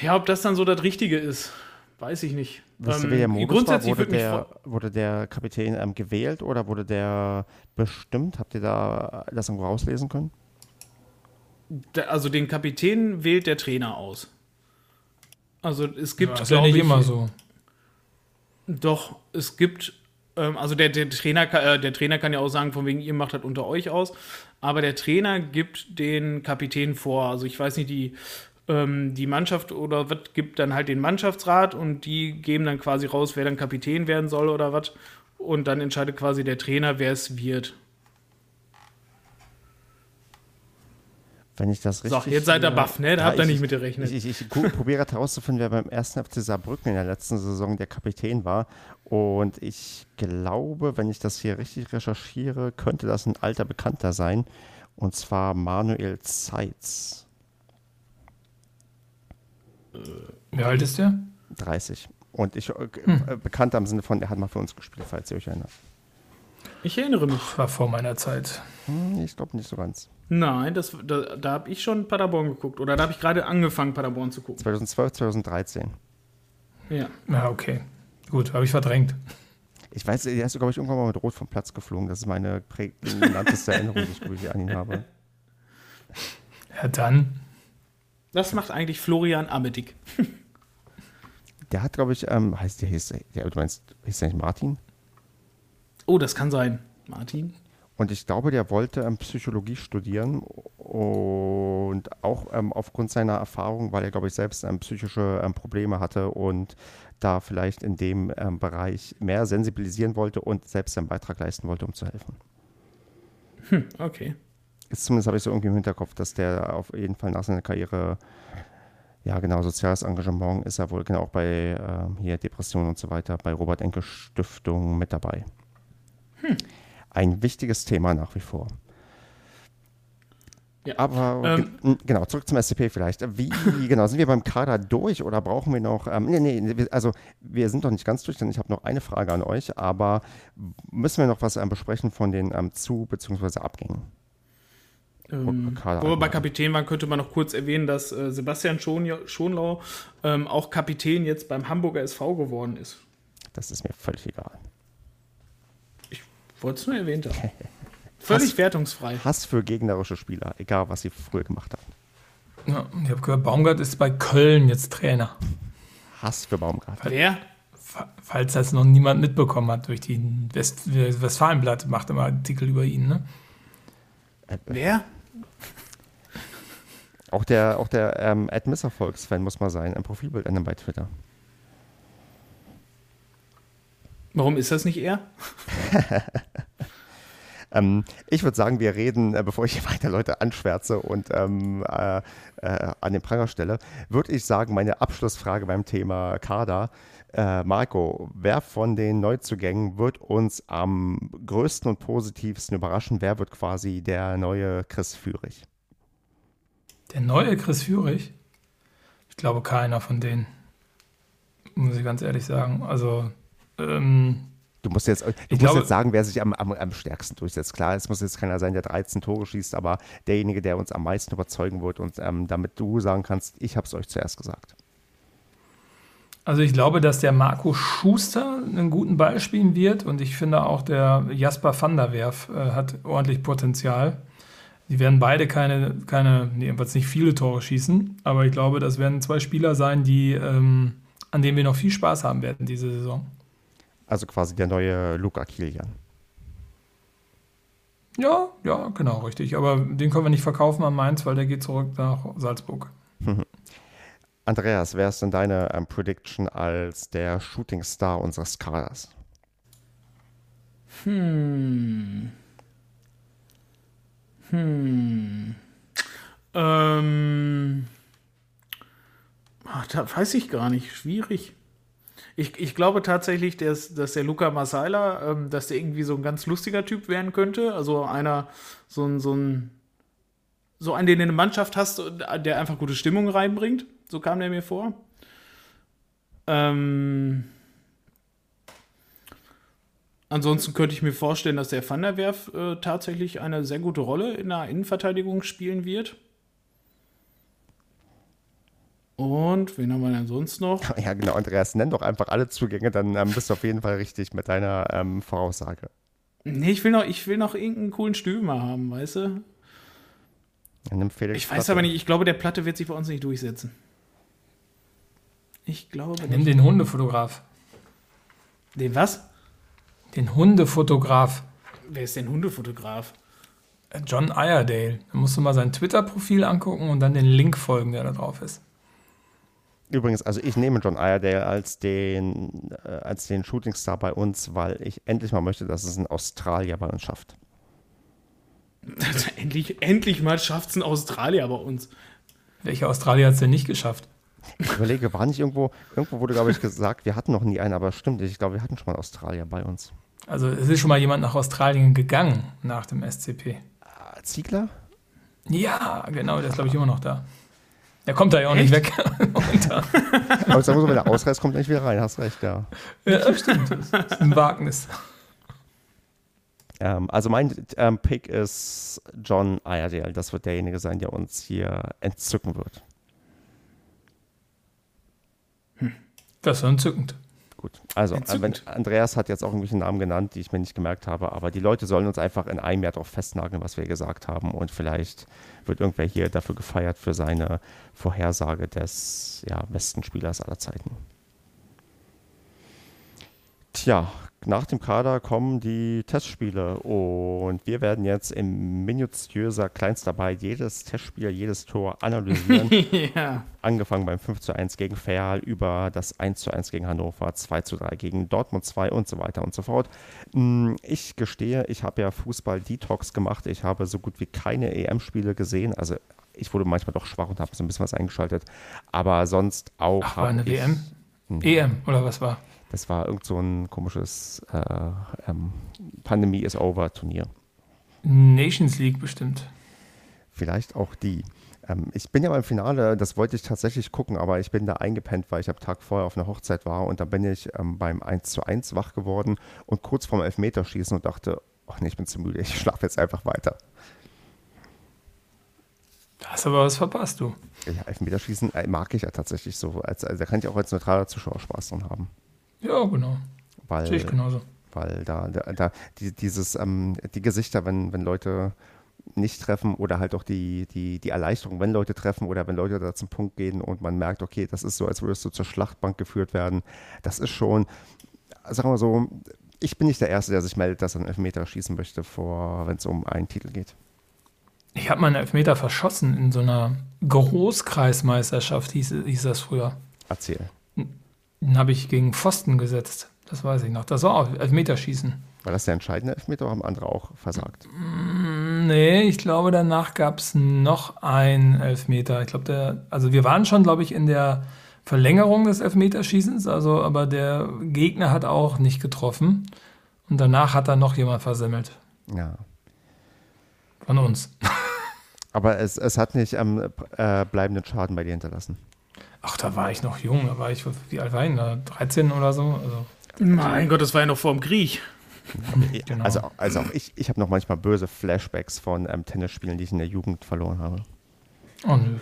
Ja, ob das dann so das Richtige ist, weiß ich nicht. Wisst ihr, wer der ähm, Modus grundsätzlich war? Wurde der, wurde der Kapitän ähm, gewählt oder wurde der bestimmt? Habt ihr da das irgendwo rauslesen können? also den Kapitän wählt der Trainer aus. Also es gibt. Ja, das ist ja nicht ich, immer so. Doch, es gibt. Ähm, also der, der, Trainer, äh, der Trainer kann ja auch sagen, von wegen, ihr macht das unter euch aus. Aber der Trainer gibt den Kapitän vor. Also ich weiß nicht, die, ähm, die Mannschaft oder was gibt dann halt den Mannschaftsrat und die geben dann quasi raus, wer dann Kapitän werden soll oder was. Und dann entscheidet quasi der Trainer, wer es wird. Wenn ich das richtig. So, jetzt seid ihr baff, ne? Da ja, habt ihr nicht mit gerechnet. Ich, ich, ich probiere herauszufinden, wer beim ersten FC Saarbrücken in der letzten Saison der Kapitän war. Und ich glaube, wenn ich das hier richtig recherchiere, könnte das ein alter Bekannter sein. Und zwar Manuel Zeitz. Wie alt ist der? 30. Und ich, äh, hm. Äh, bekannt im Sinne von, der hat mal für uns gespielt, falls ihr euch erinnert. Ich erinnere mich. War vor meiner Zeit. Hm, ich glaube nicht so ganz. Nein, das, da, da habe ich schon Paderborn geguckt. Oder da habe ich gerade angefangen, Paderborn zu gucken. 2012, 2013. Ja. Na, okay. Gut, habe ich verdrängt. Ich weiß, er ist, glaube ich, irgendwann mal mit Rot vom Platz geflogen. Das ist meine prägnanteste Erinnerung, die ich an ihn habe. Ja, dann. Was macht eigentlich Florian Amedick? der hat, glaube ich, ähm, heißt der, hieß, der, du meinst, hieß der nicht Martin? Oh, das kann sein. Martin? Und ich glaube, der wollte ähm, Psychologie studieren und auch ähm, aufgrund seiner Erfahrung, weil er, glaube ich, selbst ähm, psychische ähm, Probleme hatte und da vielleicht in dem ähm, Bereich mehr sensibilisieren wollte und selbst einen Beitrag leisten wollte, um zu helfen. Hm, okay. Ist zumindest habe ich so irgendwie im Hinterkopf, dass der auf jeden Fall nach seiner Karriere, ja genau, soziales Engagement ist er wohl genau auch bei ähm, hier Depressionen und so weiter, bei Robert Enke Stiftung mit dabei. Hm ein wichtiges Thema nach wie vor. Ja. Aber ähm, genau, zurück zum SCP vielleicht. Wie genau, sind wir beim Kader durch oder brauchen wir noch, ähm, nee, nee, also wir sind doch nicht ganz durch, denn ich habe noch eine Frage an euch, aber müssen wir noch was ähm, besprechen von den ähm, Zu- bzw. Abgängen? Ähm, wo wir bei Kapitän waren, könnte man noch kurz erwähnen, dass äh, Sebastian Schon Schonlau ähm, auch Kapitän jetzt beim Hamburger SV geworden ist. Das ist mir völlig egal. Wollte es nur erwähnt haben. Völlig Hass, wertungsfrei. Hass für gegnerische Spieler, egal was sie früher gemacht haben. Ja, ich habe gehört, Baumgart ist bei Köln jetzt Trainer. Hass für Baumgart. Wer? Falls das noch niemand mitbekommen hat, durch die West Westfalenblatt macht immer Artikel über ihn, ne? Äh, Wer? Auch der, auch der ähm, Ed Misserfolgs-Fan muss mal sein, ein Profilbild ändern bei Twitter. Warum ist das nicht er? Ähm, ich würde sagen, wir reden, äh, bevor ich hier weiter Leute anschwärze und ähm, äh, äh, an den Pranger stelle, würde ich sagen, meine Abschlussfrage beim Thema Kader. Äh, Marco, wer von den Neuzugängen wird uns am größten und positivsten überraschen? Wer wird quasi der neue Chris Führig? Der neue Chris Führig? Ich glaube, keiner von denen. Muss ich ganz ehrlich sagen. Also, ähm, Du musst jetzt, du musst glaube, jetzt sagen, wer sich am, am, am stärksten durchsetzt. Klar, es muss jetzt keiner sein, der 13 Tore schießt, aber derjenige, der uns am meisten überzeugen wird und ähm, damit du sagen kannst, ich habe es euch zuerst gesagt. Also ich glaube, dass der Marco Schuster einen guten Ball spielen wird und ich finde auch der Jasper van der Werf äh, hat ordentlich Potenzial. Die werden beide keine, keine nee, jedenfalls nicht viele Tore schießen, aber ich glaube, das werden zwei Spieler sein, die, ähm, an denen wir noch viel Spaß haben werden diese Saison. Also quasi der neue Luca Kilian. Ja, ja, genau, richtig. Aber den können wir nicht verkaufen an Mainz, weil der geht zurück nach Salzburg. Andreas, wer ist denn deine ähm, Prediction als der Shooting Star unseres Kaders? Hm. Hm. Ähm. Ach, da weiß ich gar nicht. Schwierig. Ich, ich glaube tatsächlich, dass, dass der Luca Masaila, ähm, dass der irgendwie so ein ganz lustiger Typ werden könnte. Also einer, so ein, so ein, so einen, den du in eine Mannschaft hast, der einfach gute Stimmung reinbringt. So kam der mir vor. Ähm, ansonsten könnte ich mir vorstellen, dass der Van der Werf äh, tatsächlich eine sehr gute Rolle in der Innenverteidigung spielen wird. Und wen haben wir denn sonst noch? Ja, genau, Andreas, nenn doch einfach alle Zugänge, dann ähm, bist du auf jeden Fall richtig mit deiner ähm, Voraussage. Nee, ich will, noch, ich will noch irgendeinen coolen Stürmer haben, weißt du? Dann Felix ich weiß Platte. aber nicht, ich glaube, der Platte wird sich bei uns nicht durchsetzen. Ich glaube. Nimm nicht. den Hundefotograf. Den was? Den Hundefotograf. Wer ist denn Hundefotograf? John Iredale. Da musst du mal sein Twitter-Profil angucken und dann den Link folgen, der da drauf ist. Übrigens, also ich nehme John Iredale als den, äh, als den Shootingstar bei uns, weil ich endlich mal möchte, dass es ein Australier bei uns schafft. Also endlich, endlich mal schafft es ein Australier bei uns. Welcher Australier hat es denn nicht geschafft? Ich überlege, war nicht irgendwo, irgendwo wurde, glaube ich, gesagt, wir hatten noch nie einen, aber stimmt, ich glaube, wir hatten schon mal einen Australier bei uns. Also es ist schon mal jemand nach Australien gegangen nach dem SCP. Ziegler? Ja, genau, der ist, glaube ich, immer noch da. Der kommt da ja auch Echt? nicht weg. Aber ich sag mal so, wenn er ausreißt, kommt er nicht wieder rein. Hast recht, ja. Ja, stimmt. Das ist ein Wagnis. Ähm, also mein ähm, Pick ist John Iredale. Das wird derjenige sein, der uns hier entzücken wird. Hm. Das ist entzückend. Gut, also Andreas hat jetzt auch irgendwelche Namen genannt, die ich mir nicht gemerkt habe, aber die Leute sollen uns einfach in einem Jahr darauf festnageln, was wir gesagt haben und vielleicht wird irgendwer hier dafür gefeiert für seine Vorhersage des ja, besten Spielers aller Zeiten. Tja, nach dem Kader kommen die Testspiele und wir werden jetzt in minutiöser Kleinstarbeit jedes Testspiel, jedes Tor analysieren. ja. Angefangen beim 5 zu 1 gegen Ferl über das 1 zu 1 gegen Hannover, 2 zu 3 gegen Dortmund 2 und so weiter und so fort. Hm, ich gestehe, ich habe ja Fußball-Detox gemacht. Ich habe so gut wie keine EM-Spiele gesehen. Also ich wurde manchmal doch schwach und habe so ein bisschen was eingeschaltet. Aber sonst auch. Ach, war eine WM? Hm. EM oder was war? Das war irgend so ein komisches äh, ähm, Pandemie is over Turnier. Nations League bestimmt. Vielleicht auch die. Ähm, ich bin ja beim Finale, das wollte ich tatsächlich gucken, aber ich bin da eingepennt, weil ich am Tag vorher auf einer Hochzeit war und da bin ich ähm, beim 1 zu 1 wach geworden und kurz vorm Elfmeterschießen und dachte, ach nee, ich bin zu müde, ich schlafe jetzt einfach weiter. Da hast aber was verpasst, du. Ja, Elfmeterschießen äh, mag ich ja tatsächlich so. Als, also, da kann ich auch als neutraler Zuschauer Spaß dran haben. Ja, genau. Weil, Sehe ich genauso. Weil da, da, da die, dieses, ähm, die Gesichter, wenn, wenn Leute nicht treffen oder halt auch die, die, die Erleichterung, wenn Leute treffen oder wenn Leute da zum Punkt gehen und man merkt, okay, das ist so, als würdest du zur Schlachtbank geführt werden. Das ist schon, sagen wir mal so, ich bin nicht der Erste, der sich meldet, dass er einen Elfmeter schießen möchte, wenn es um einen Titel geht. Ich habe meinen Elfmeter verschossen in so einer Großkreismeisterschaft, hieß, hieß das früher. Erzähl. Den habe ich gegen Pfosten gesetzt. Das weiß ich noch. Das war auch Elfmeterschießen. War das der entscheidende Elfmeter oder haben andere auch versagt? Mm, nee, ich glaube, danach gab es noch einen Elfmeter. Ich glaube, der, also wir waren schon, glaube ich, in der Verlängerung des Elfmeterschießens, also, aber der Gegner hat auch nicht getroffen. Und danach hat dann noch jemand versemmelt. Ja. Von uns. Aber es, es hat nicht ähm, äh, bleibenden Schaden bei dir hinterlassen. Ach, da war ich noch jung, da war ich, wie alt war ich da? 13 oder so? Also, mein Gott, das war ja noch vor dem Krieg. Genau. Also, also auch ich, ich habe noch manchmal böse Flashbacks von ähm, Tennisspielen, die ich in der Jugend verloren habe. Oh nö.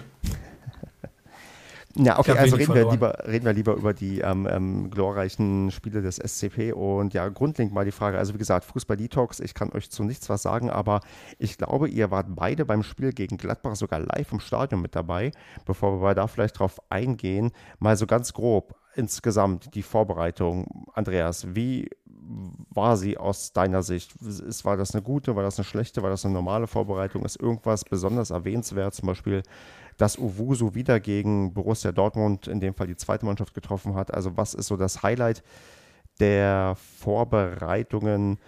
Ja, okay, also reden wir, lieber, reden wir lieber über die ähm, ähm, glorreichen Spiele des SCP und ja, grundlegend mal die Frage, also wie gesagt, Fußball Detox, ich kann euch zu nichts was sagen, aber ich glaube, ihr wart beide beim Spiel gegen Gladbach sogar live im Stadion mit dabei, bevor wir da vielleicht drauf eingehen, mal so ganz grob insgesamt die Vorbereitung. Andreas, wie war sie aus deiner Sicht? Ist, war das eine gute, war das eine schlechte, war das eine normale Vorbereitung? Ist irgendwas besonders erwähnenswert, zum Beispiel dass Uwusu wieder gegen Borussia Dortmund, in dem Fall die zweite Mannschaft, getroffen hat. Also was ist so das Highlight der Vorbereitungen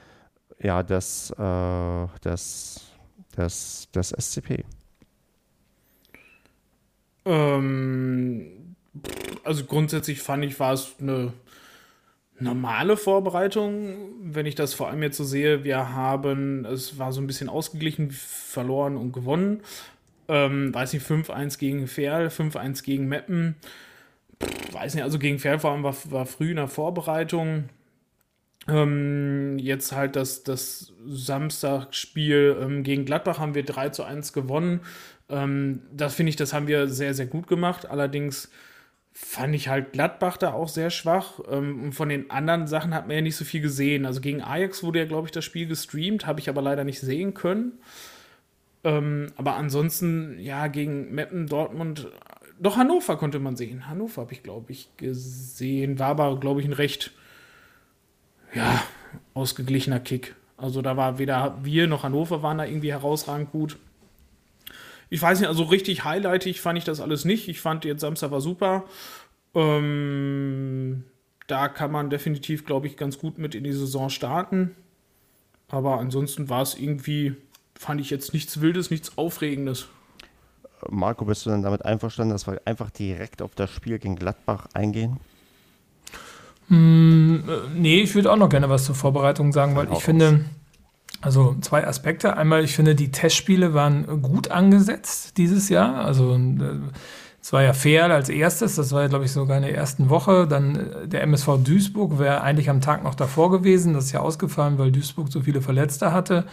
ja, des, äh, des, des, des SCP? Ähm, also grundsätzlich fand ich, war es eine normale Vorbereitung, wenn ich das vor allem jetzt so sehe. Wir haben, es war so ein bisschen ausgeglichen, verloren und gewonnen. Ähm, weiß nicht, 5-1 gegen Ferl, 5-1 gegen Meppen. Pff, weiß nicht, also gegen Ferl vor allem war, war früh in der Vorbereitung. Ähm, jetzt halt das, das Samstagspiel ähm, gegen Gladbach haben wir 3 zu 1 gewonnen. Ähm, das finde ich, das haben wir sehr, sehr gut gemacht. Allerdings fand ich halt Gladbach da auch sehr schwach. Ähm, von den anderen Sachen hat man ja nicht so viel gesehen. Also gegen Ajax wurde ja, glaube ich, das Spiel gestreamt, habe ich aber leider nicht sehen können. Ähm, aber ansonsten, ja, gegen Meppen, Dortmund, doch Hannover konnte man sehen. Hannover habe ich, glaube ich, gesehen. War aber, glaube ich, ein recht, ja, ausgeglichener Kick. Also da war weder wir noch Hannover waren da irgendwie herausragend gut. Ich weiß nicht, also richtig highlightig fand ich das alles nicht. Ich fand jetzt Samstag war super. Ähm, da kann man definitiv, glaube ich, ganz gut mit in die Saison starten. Aber ansonsten war es irgendwie fand ich jetzt nichts Wildes, nichts Aufregendes. Marco, bist du denn damit einverstanden, dass wir einfach direkt auf das Spiel gegen Gladbach eingehen? Mm, nee, ich würde auch noch gerne was zur Vorbereitung sagen, weil ich finde, also zwei Aspekte. Einmal, ich finde, die Testspiele waren gut angesetzt dieses Jahr. Also äh, es war ja fair als erstes, das war glaube ich, sogar in der ersten Woche. Dann äh, der MSV Duisburg wäre eigentlich am Tag noch davor gewesen. Das ist ja ausgefallen, weil Duisburg so viele Verletzte hatte.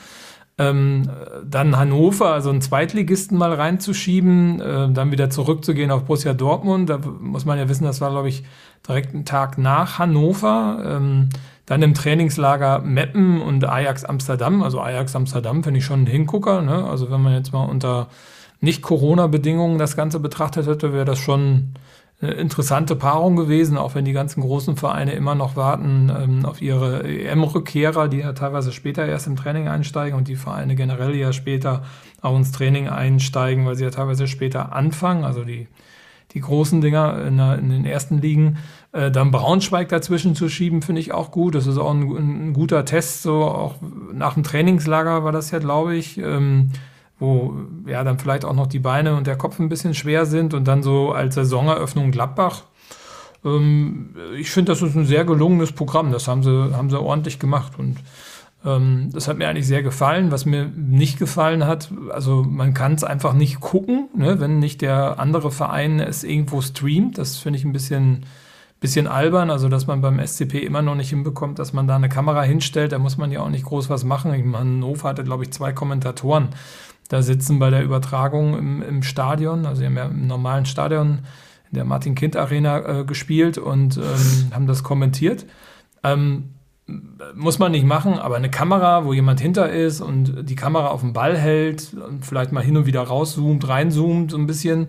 Ähm, dann Hannover, also einen Zweitligisten mal reinzuschieben, äh, dann wieder zurückzugehen auf Borussia Dortmund. Da muss man ja wissen, das war, glaube ich, direkt ein Tag nach Hannover. Ähm, dann im Trainingslager Meppen und Ajax Amsterdam. Also Ajax Amsterdam finde ich schon ein Hingucker. Ne? Also wenn man jetzt mal unter nicht-Corona-Bedingungen das Ganze betrachtet hätte, wäre das schon eine interessante Paarung gewesen, auch wenn die ganzen großen Vereine immer noch warten ähm, auf ihre EM-Rückkehrer, die ja teilweise später erst im Training einsteigen und die Vereine generell ja später auch ins Training einsteigen, weil sie ja teilweise später anfangen, also die, die großen Dinger in, der, in den ersten Ligen. Äh, dann Braunschweig dazwischen zu schieben, finde ich auch gut. Das ist auch ein, ein, guter Test, so auch nach dem Trainingslager war das ja, glaube ich. Ähm, wo ja dann vielleicht auch noch die Beine und der Kopf ein bisschen schwer sind und dann so als Saisoneröffnung Gladbach. Ähm, ich finde, das ist ein sehr gelungenes Programm. Das haben sie, haben sie ordentlich gemacht und das hat mir eigentlich sehr gefallen. Was mir nicht gefallen hat, also man kann es einfach nicht gucken, ne, wenn nicht der andere Verein es irgendwo streamt. Das finde ich ein bisschen, bisschen albern, also dass man beim SCP immer noch nicht hinbekommt, dass man da eine Kamera hinstellt. Da muss man ja auch nicht groß was machen. Ich meine, Hannover hatte, glaube ich, zwei Kommentatoren da sitzen bei der Übertragung im, im Stadion, also sie haben ja im normalen Stadion in der Martin-Kind-Arena äh, gespielt und ähm, haben das kommentiert. Ähm, muss man nicht machen, aber eine Kamera, wo jemand hinter ist und die Kamera auf dem Ball hält und vielleicht mal hin und wieder rauszoomt, reinzoomt, so ein bisschen,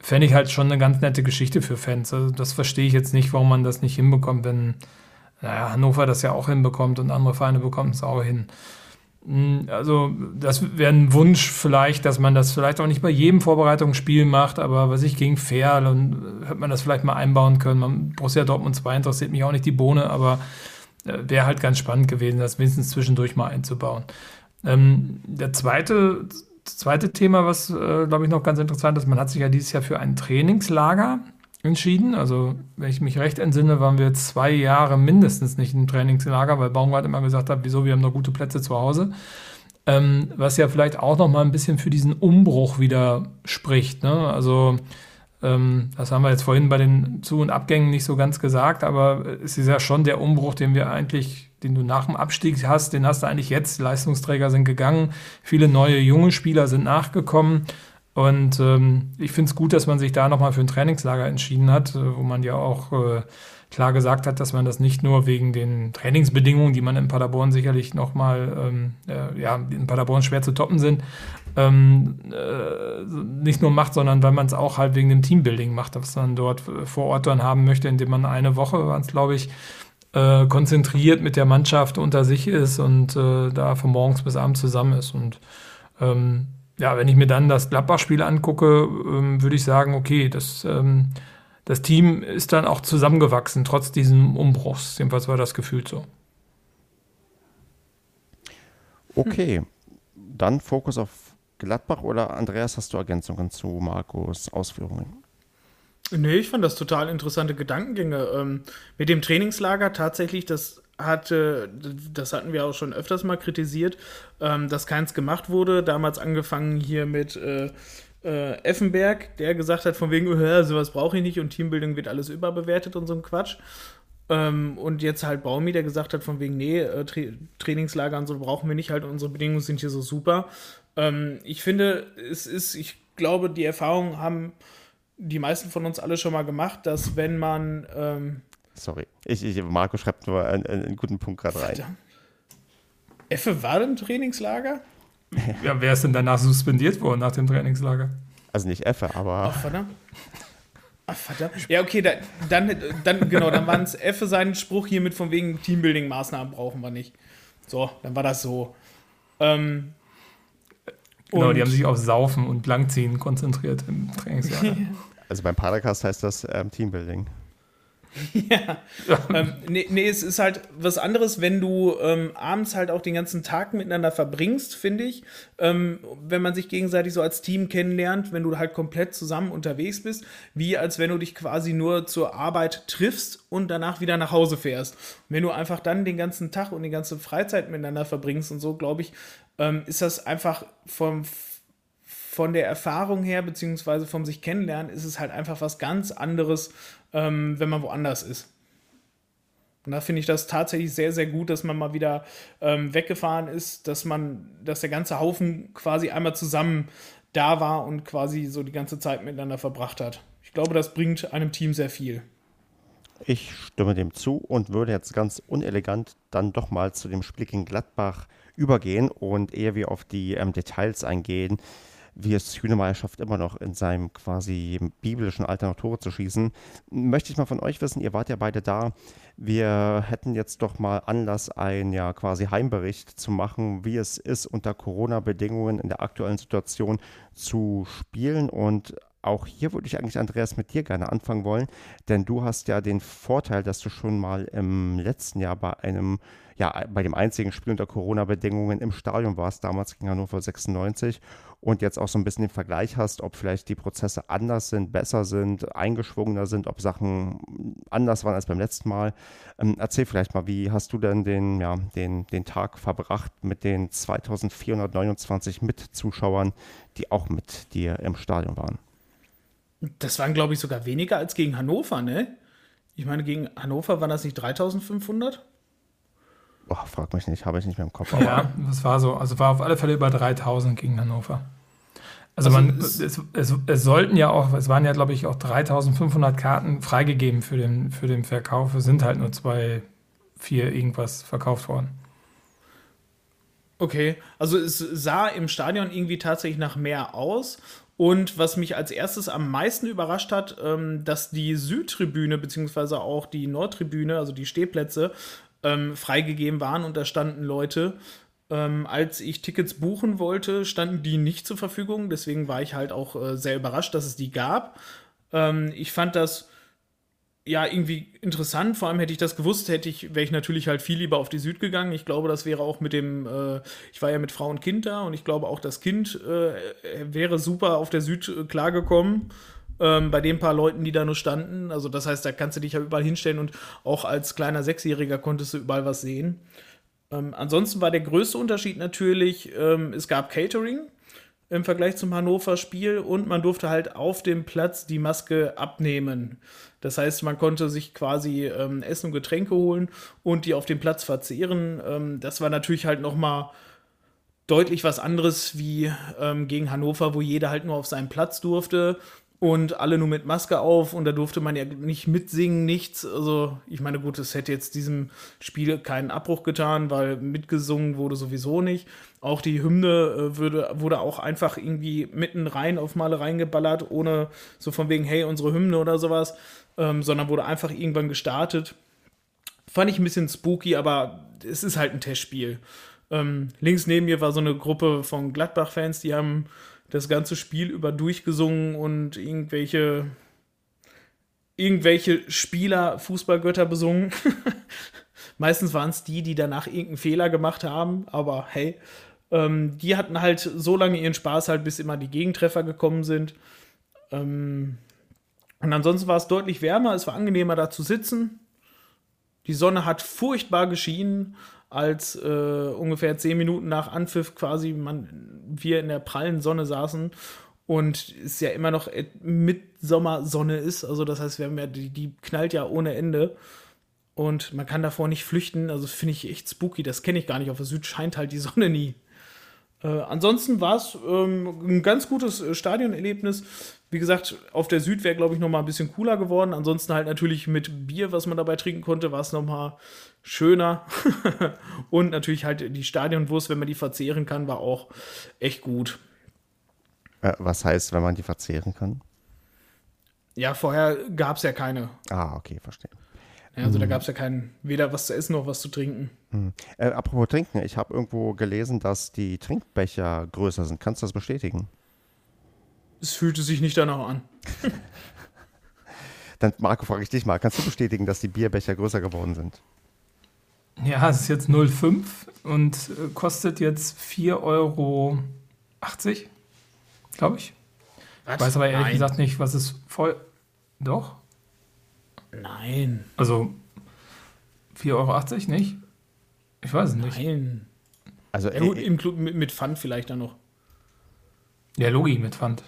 fände ich halt schon eine ganz nette Geschichte für Fans. Also das verstehe ich jetzt nicht, warum man das nicht hinbekommt, wenn naja, Hannover das ja auch hinbekommt und andere Vereine bekommen es auch hin. Hm, also, das wäre ein Wunsch vielleicht, dass man das vielleicht auch nicht bei jedem Vorbereitungsspiel macht, aber was ich gegen Fair, dann hätte man das vielleicht mal einbauen können. Man, Borussia Dortmund 2 interessiert mich auch nicht die Bohne, aber äh, wäre halt ganz spannend gewesen, das wenigstens zwischendurch mal einzubauen. Ähm, der zweite, zweite Thema, was, äh, glaube ich, noch ganz interessant ist, man hat sich ja dieses Jahr für ein Trainingslager entschieden. Also, wenn ich mich recht entsinne, waren wir zwei Jahre mindestens nicht im Trainingslager, weil Baumgart immer gesagt hat, wieso, wir haben noch gute Plätze zu Hause. Ähm, was ja vielleicht auch noch mal ein bisschen für diesen Umbruch wieder spricht. Ne? Also, das haben wir jetzt vorhin bei den Zu- und Abgängen nicht so ganz gesagt, aber es ist ja schon der Umbruch, den wir eigentlich, den du nach dem Abstieg hast, den hast du eigentlich jetzt. Leistungsträger sind gegangen, viele neue junge Spieler sind nachgekommen. Und ähm, ich finde es gut, dass man sich da nochmal für ein Trainingslager entschieden hat, äh, wo man ja auch äh, klar gesagt hat, dass man das nicht nur wegen den Trainingsbedingungen, die man in Paderborn sicherlich nochmal, ähm, äh, ja, in Paderborn schwer zu toppen sind, ähm, äh, nicht nur macht, sondern weil man es auch halt wegen dem Teambuilding macht, was man dort vor Ort dann haben möchte, indem man eine Woche, waren es glaube ich, äh, konzentriert mit der Mannschaft unter sich ist und äh, da von morgens bis abends zusammen ist. Und ähm, ja, wenn ich mir dann das Gladbach-Spiel angucke, ähm, würde ich sagen, okay, das, ähm, das Team ist dann auch zusammengewachsen, trotz diesem Umbruchs. Jedenfalls war das Gefühl so. Okay, dann Fokus auf Gladbach oder Andreas, hast du Ergänzungen zu Markus Ausführungen? Nee, ich fand das total interessante Gedankengänge. Ähm, mit dem Trainingslager tatsächlich, das hatte, das hatten wir auch schon öfters mal kritisiert, ähm, dass keins gemacht wurde. Damals angefangen hier mit äh, äh, Effenberg, der gesagt hat, von wegen, sowas brauche ich nicht und Teambuilding wird alles überbewertet und so ein Quatsch. Ähm, und jetzt halt Baumi, der gesagt hat, von wegen, nee, äh, Tra Trainingslager und so brauchen wir nicht, halt unsere Bedingungen sind hier so super. Ähm, ich finde, es ist, ich glaube, die Erfahrungen haben die meisten von uns alle schon mal gemacht, dass wenn man ähm, Sorry. Ich, ich, Marco schreibt nur einen, einen guten Punkt gerade rein. Effe war im Trainingslager? Ja, wer ist denn danach suspendiert worden nach dem Trainingslager? Also nicht Effe, aber. Ach, verdammt. Ach, verdammt. Ja, okay, da, dann, dann, genau, dann waren es Effe seinen Spruch hier mit von wegen Teambuilding-Maßnahmen brauchen wir nicht. So, dann war das so. Ähm, genau, die haben sich auf Saufen und Langziehen konzentriert im Trainingslager. also beim Paracast heißt das ähm, Teambuilding. ja. ähm, nee, nee, es ist halt was anderes, wenn du ähm, abends halt auch den ganzen Tag miteinander verbringst, finde ich. Ähm, wenn man sich gegenseitig so als Team kennenlernt, wenn du halt komplett zusammen unterwegs bist, wie als wenn du dich quasi nur zur Arbeit triffst und danach wieder nach Hause fährst. Und wenn du einfach dann den ganzen Tag und die ganze Freizeit miteinander verbringst und so, glaube ich, ähm, ist das einfach vom von der Erfahrung her, beziehungsweise vom sich kennenlernen, ist es halt einfach was ganz anderes, ähm, wenn man woanders ist. Und da finde ich das tatsächlich sehr, sehr gut, dass man mal wieder ähm, weggefahren ist, dass man, dass der ganze Haufen quasi einmal zusammen da war und quasi so die ganze Zeit miteinander verbracht hat. Ich glaube, das bringt einem Team sehr viel. Ich stimme dem zu und würde jetzt ganz unelegant dann doch mal zu dem Spiel Gladbach übergehen und eher wie auf die ähm, Details eingehen wie es Hünemeyer schafft, immer noch in seinem quasi biblischen Alter noch Tore zu schießen. Möchte ich mal von euch wissen, ihr wart ja beide da. Wir hätten jetzt doch mal Anlass, einen ja quasi Heimbericht zu machen, wie es ist, unter Corona-Bedingungen in der aktuellen Situation zu spielen und auch hier würde ich eigentlich, Andreas, mit dir gerne anfangen wollen, denn du hast ja den Vorteil, dass du schon mal im letzten Jahr bei einem, ja, bei dem einzigen Spiel unter Corona-Bedingungen im Stadion warst, damals gegen Hannover 96 und jetzt auch so ein bisschen den Vergleich hast, ob vielleicht die Prozesse anders sind, besser sind, eingeschwungener sind, ob Sachen anders waren als beim letzten Mal. Ähm, erzähl vielleicht mal, wie hast du denn den, ja, den, den Tag verbracht mit den 2429 Mitzuschauern, die auch mit dir im Stadion waren? Das waren, glaube ich, sogar weniger als gegen Hannover, ne? Ich meine, gegen Hannover waren das nicht 3500? Frag mich nicht, habe ich nicht mehr im Kopf. ja, das war so. Also war auf alle Fälle über 3000 gegen Hannover. Also, also man, es, es, es, es, sollten ja auch, es waren ja, glaube ich, auch 3500 Karten freigegeben für den, für den Verkauf. Es sind halt nur zwei, vier irgendwas verkauft worden. Okay, also es sah im Stadion irgendwie tatsächlich nach mehr aus. Und was mich als erstes am meisten überrascht hat, ähm, dass die Südtribüne beziehungsweise auch die Nordtribüne, also die Stehplätze, ähm, freigegeben waren und da standen Leute. Ähm, als ich Tickets buchen wollte, standen die nicht zur Verfügung. Deswegen war ich halt auch äh, sehr überrascht, dass es die gab. Ähm, ich fand das ja, irgendwie interessant. Vor allem hätte ich das gewusst, hätte ich, wäre ich natürlich halt viel lieber auf die Süd gegangen. Ich glaube, das wäre auch mit dem, äh, ich war ja mit Frau und Kind da und ich glaube auch das Kind äh, wäre super auf der Süd äh, klargekommen. Ähm, bei den paar Leuten, die da nur standen. Also das heißt, da kannst du dich ja überall hinstellen und auch als kleiner Sechsjähriger konntest du überall was sehen. Ähm, ansonsten war der größte Unterschied natürlich, ähm, es gab Catering im Vergleich zum Hannover-Spiel und man durfte halt auf dem Platz die Maske abnehmen. Das heißt, man konnte sich quasi ähm, Essen und Getränke holen und die auf dem Platz verzehren. Ähm, das war natürlich halt noch mal deutlich was anderes wie ähm, gegen Hannover, wo jeder halt nur auf seinen Platz durfte und alle nur mit Maske auf und da durfte man ja nicht mitsingen, nichts. Also ich meine, gut, es hätte jetzt diesem Spiel keinen Abbruch getan, weil mitgesungen wurde sowieso nicht. Auch die Hymne äh, würde, wurde auch einfach irgendwie mitten rein auf Male reingeballert, ohne so von wegen, hey, unsere Hymne oder sowas, ähm, sondern wurde einfach irgendwann gestartet. Fand ich ein bisschen spooky, aber es ist halt ein Testspiel. Ähm, links neben mir war so eine Gruppe von Gladbach-Fans, die haben das ganze Spiel über durchgesungen und irgendwelche irgendwelche Spieler Fußballgötter besungen. Meistens waren es die, die danach irgendeinen Fehler gemacht haben, aber hey, ähm, die hatten halt so lange ihren Spaß halt, bis immer die Gegentreffer gekommen sind. Ähm, und ansonsten war es deutlich wärmer, es war angenehmer da zu sitzen. Die Sonne hat furchtbar geschienen als äh, ungefähr zehn Minuten nach Anpfiff quasi man, wir in der prallen Sonne saßen und es ja immer noch Mitsommersonne ist. Also das heißt, wir haben ja, die, die knallt ja ohne Ende. Und man kann davor nicht flüchten. Also finde ich echt spooky. Das kenne ich gar nicht. Auf der Süd scheint halt die Sonne nie. Äh, ansonsten war es ähm, ein ganz gutes äh, Stadionerlebnis. Wie gesagt, auf der Süd wäre, glaube ich, noch mal ein bisschen cooler geworden. Ansonsten halt natürlich mit Bier, was man dabei trinken konnte, war es noch mal schöner. und natürlich halt die Stadionwurst, wenn man die verzehren kann, war auch echt gut. Äh, was heißt, wenn man die verzehren kann? Ja, vorher gab es ja keine. Ah, okay, verstehe. Ja, also hm. da gab es ja kein, weder was zu essen noch was zu trinken. Hm. Äh, apropos Trinken, ich habe irgendwo gelesen, dass die Trinkbecher größer sind. Kannst du das bestätigen? Es fühlte sich nicht danach an. Dann, Marco, frage ich dich mal, kannst du bestätigen, dass die Bierbecher größer geworden sind? Ja, es ist jetzt 0,5 und äh, kostet jetzt 4,80 Euro, glaube ich. Was? Ich weiß aber ehrlich Nein. gesagt nicht, was es voll. Doch? Nein. Also 4,80 Euro nicht? Ich weiß es nicht. Nein. Also ja, gut, äh, mit, mit Pfand vielleicht dann noch. Ja, Logi mit Pfand.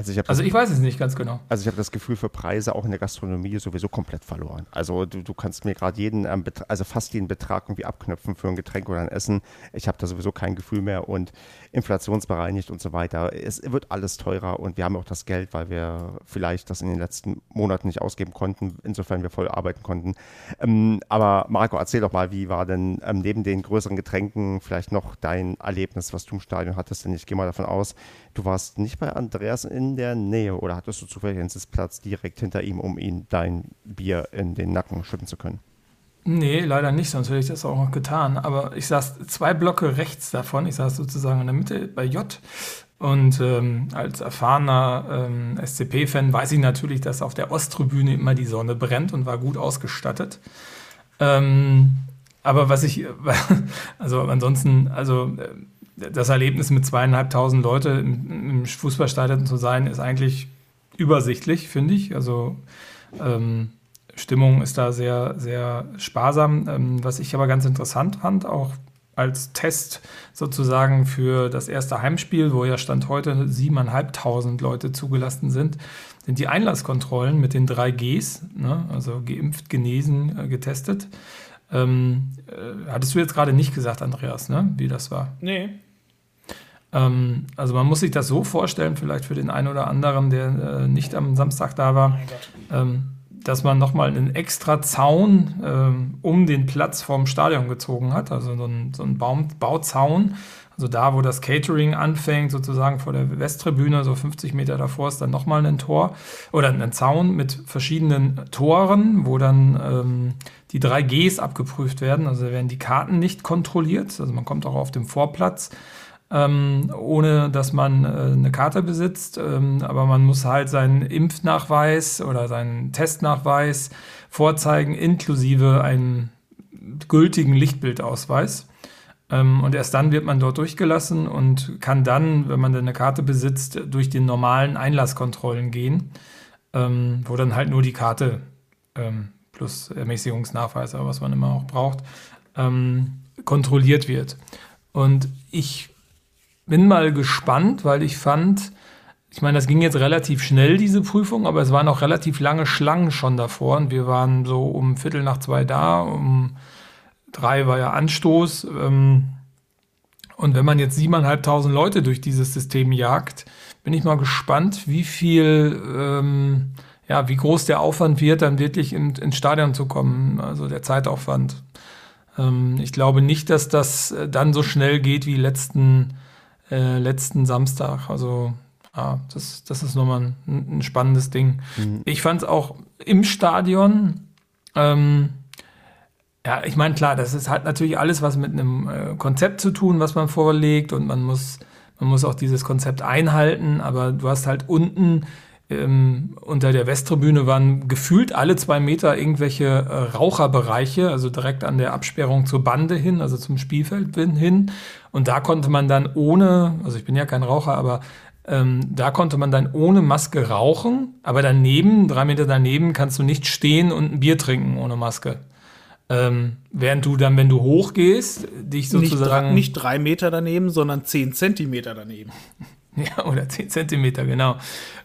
Also ich, also ich weiß es nicht ganz genau. Also ich habe das Gefühl für Preise auch in der Gastronomie sowieso komplett verloren. Also du, du kannst mir gerade jeden, also fast jeden Betrag irgendwie abknöpfen für ein Getränk oder ein Essen. Ich habe da sowieso kein Gefühl mehr und inflationsbereinigt und so weiter. Es wird alles teurer und wir haben auch das Geld, weil wir vielleicht das in den letzten Monaten nicht ausgeben konnten, insofern wir voll arbeiten konnten. Ähm, aber Marco, erzähl doch mal, wie war denn ähm, neben den größeren Getränken vielleicht noch dein Erlebnis, was du im Stadion hattest? Denn ich gehe mal davon aus, du warst nicht bei Andreas in der Nähe oder hattest du zufällig einen Sitzplatz direkt hinter ihm, um ihm dein Bier in den Nacken schütten zu können? Nee, leider nicht, sonst hätte ich das auch noch getan. Aber ich saß zwei Blöcke rechts davon. Ich saß sozusagen in der Mitte bei J. Und ähm, als erfahrener ähm, SCP-Fan weiß ich natürlich, dass auf der Osttribüne immer die Sonne brennt und war gut ausgestattet. Ähm, aber was ich, also ansonsten, also äh, das Erlebnis mit zweieinhalbtausend Leute im, Fußballstadion zu sein, ist eigentlich übersichtlich, finde ich. Also ähm, Stimmung ist da sehr, sehr sparsam. Ähm, was ich aber ganz interessant fand, auch als Test sozusagen für das erste Heimspiel, wo ja Stand heute siebeneinhalbtausend Leute zugelassen sind, sind die Einlasskontrollen mit den drei Gs, ne? also geimpft, genesen, äh, getestet. Ähm, äh, hattest du jetzt gerade nicht gesagt, Andreas, ne? wie das war? Nee. Ähm, also man muss sich das so vorstellen, vielleicht für den einen oder anderen, der äh, nicht am Samstag da war, ähm, dass man nochmal einen extra Zaun ähm, um den Platz vorm Stadion gezogen hat, also so ein, so ein Baum, Bauzaun. Also da, wo das Catering anfängt, sozusagen vor der Westtribüne, so 50 Meter davor ist dann nochmal ein Tor oder ein Zaun mit verschiedenen Toren, wo dann ähm, die drei Gs abgeprüft werden. Also werden die Karten nicht kontrolliert. Also man kommt auch auf dem Vorplatz ähm, ohne dass man äh, eine Karte besitzt. Ähm, aber man muss halt seinen Impfnachweis oder seinen Testnachweis vorzeigen, inklusive einen gültigen Lichtbildausweis. Ähm, und erst dann wird man dort durchgelassen und kann dann, wenn man eine Karte besitzt, durch die normalen Einlasskontrollen gehen, ähm, wo dann halt nur die Karte ähm, plus Ermäßigungsnachweis, was man immer auch braucht, ähm, kontrolliert wird. Und ich bin mal gespannt, weil ich fand, ich meine, das ging jetzt relativ schnell, diese Prüfung, aber es waren auch relativ lange Schlangen schon davor und wir waren so um Viertel nach zwei da, um drei war ja Anstoß. Ähm, und wenn man jetzt siebeneinhalbtausend Leute durch dieses System jagt, bin ich mal gespannt, wie viel, ähm, ja, wie groß der Aufwand wird, dann wirklich in, ins Stadion zu kommen, also der Zeitaufwand. Ähm, ich glaube nicht, dass das dann so schnell geht wie letzten äh, letzten Samstag. Also ja, das, das ist nochmal ein, ein spannendes Ding. Mhm. Ich fand es auch im Stadion, ähm, ja, ich meine, klar, das ist halt natürlich alles, was mit einem äh, Konzept zu tun, was man vorlegt und man muss, man muss auch dieses Konzept einhalten, aber du hast halt unten ähm, unter der Westtribüne waren gefühlt alle zwei Meter irgendwelche äh, Raucherbereiche, also direkt an der Absperrung zur Bande hin, also zum Spielfeld hin. Und da konnte man dann ohne, also ich bin ja kein Raucher, aber ähm, da konnte man dann ohne Maske rauchen, aber daneben, drei Meter daneben, kannst du nicht stehen und ein Bier trinken ohne Maske. Ähm, während du dann, wenn du hochgehst, dich sozusagen. Nicht, nicht drei Meter daneben, sondern zehn Zentimeter daneben. Ja, oder zehn Zentimeter, genau.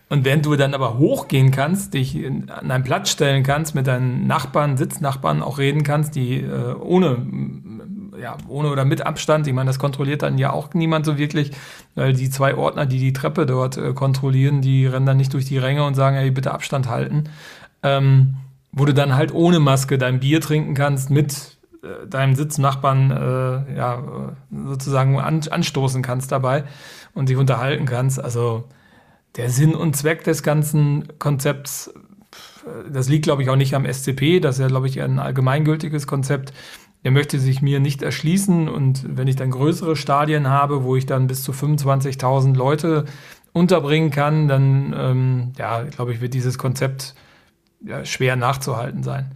Und während du dann aber hochgehen kannst, dich an einen Platz stellen kannst, mit deinen Nachbarn, Sitznachbarn auch reden kannst, die äh, ohne, ja, ohne oder mit Abstand, ich meine, das kontrolliert dann ja auch niemand so wirklich, weil die zwei Ordner, die die Treppe dort äh, kontrollieren, die rennen dann nicht durch die Ränge und sagen, hey, bitte Abstand halten. Ähm, wo du dann halt ohne Maske dein Bier trinken kannst, mit äh, deinem Sitznachbarn äh, ja, sozusagen an, anstoßen kannst dabei und dich unterhalten kannst. Also der Sinn und Zweck des ganzen Konzepts, das liegt, glaube ich, auch nicht am SCP. Das ist ja, glaube ich, ein allgemeingültiges Konzept. Der möchte sich mir nicht erschließen. Und wenn ich dann größere Stadien habe, wo ich dann bis zu 25.000 Leute unterbringen kann, dann, ähm, ja, glaube ich, wird dieses Konzept ja, schwer nachzuhalten sein.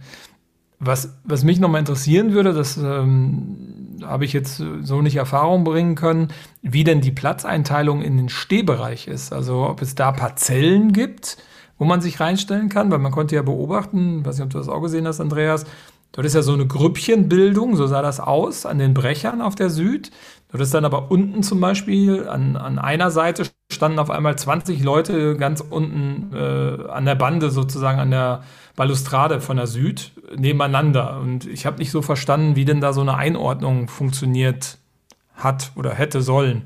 Was, was mich nochmal interessieren würde, das ähm, habe ich jetzt so nicht Erfahrung bringen können, wie denn die Platzeinteilung in den Stehbereich ist. Also ob es da Parzellen gibt, wo man sich reinstellen kann, weil man konnte ja beobachten, weiß nicht, ob du das auch gesehen hast, Andreas, dort ist ja so eine Grüppchenbildung, so sah das aus, an den Brechern auf der Süd. Dort ist dann aber unten zum Beispiel, an, an einer Seite standen auf einmal 20 Leute ganz unten äh, an der Bande sozusagen, an der Balustrade von der Süd nebeneinander. Und ich habe nicht so verstanden, wie denn da so eine Einordnung funktioniert hat oder hätte sollen.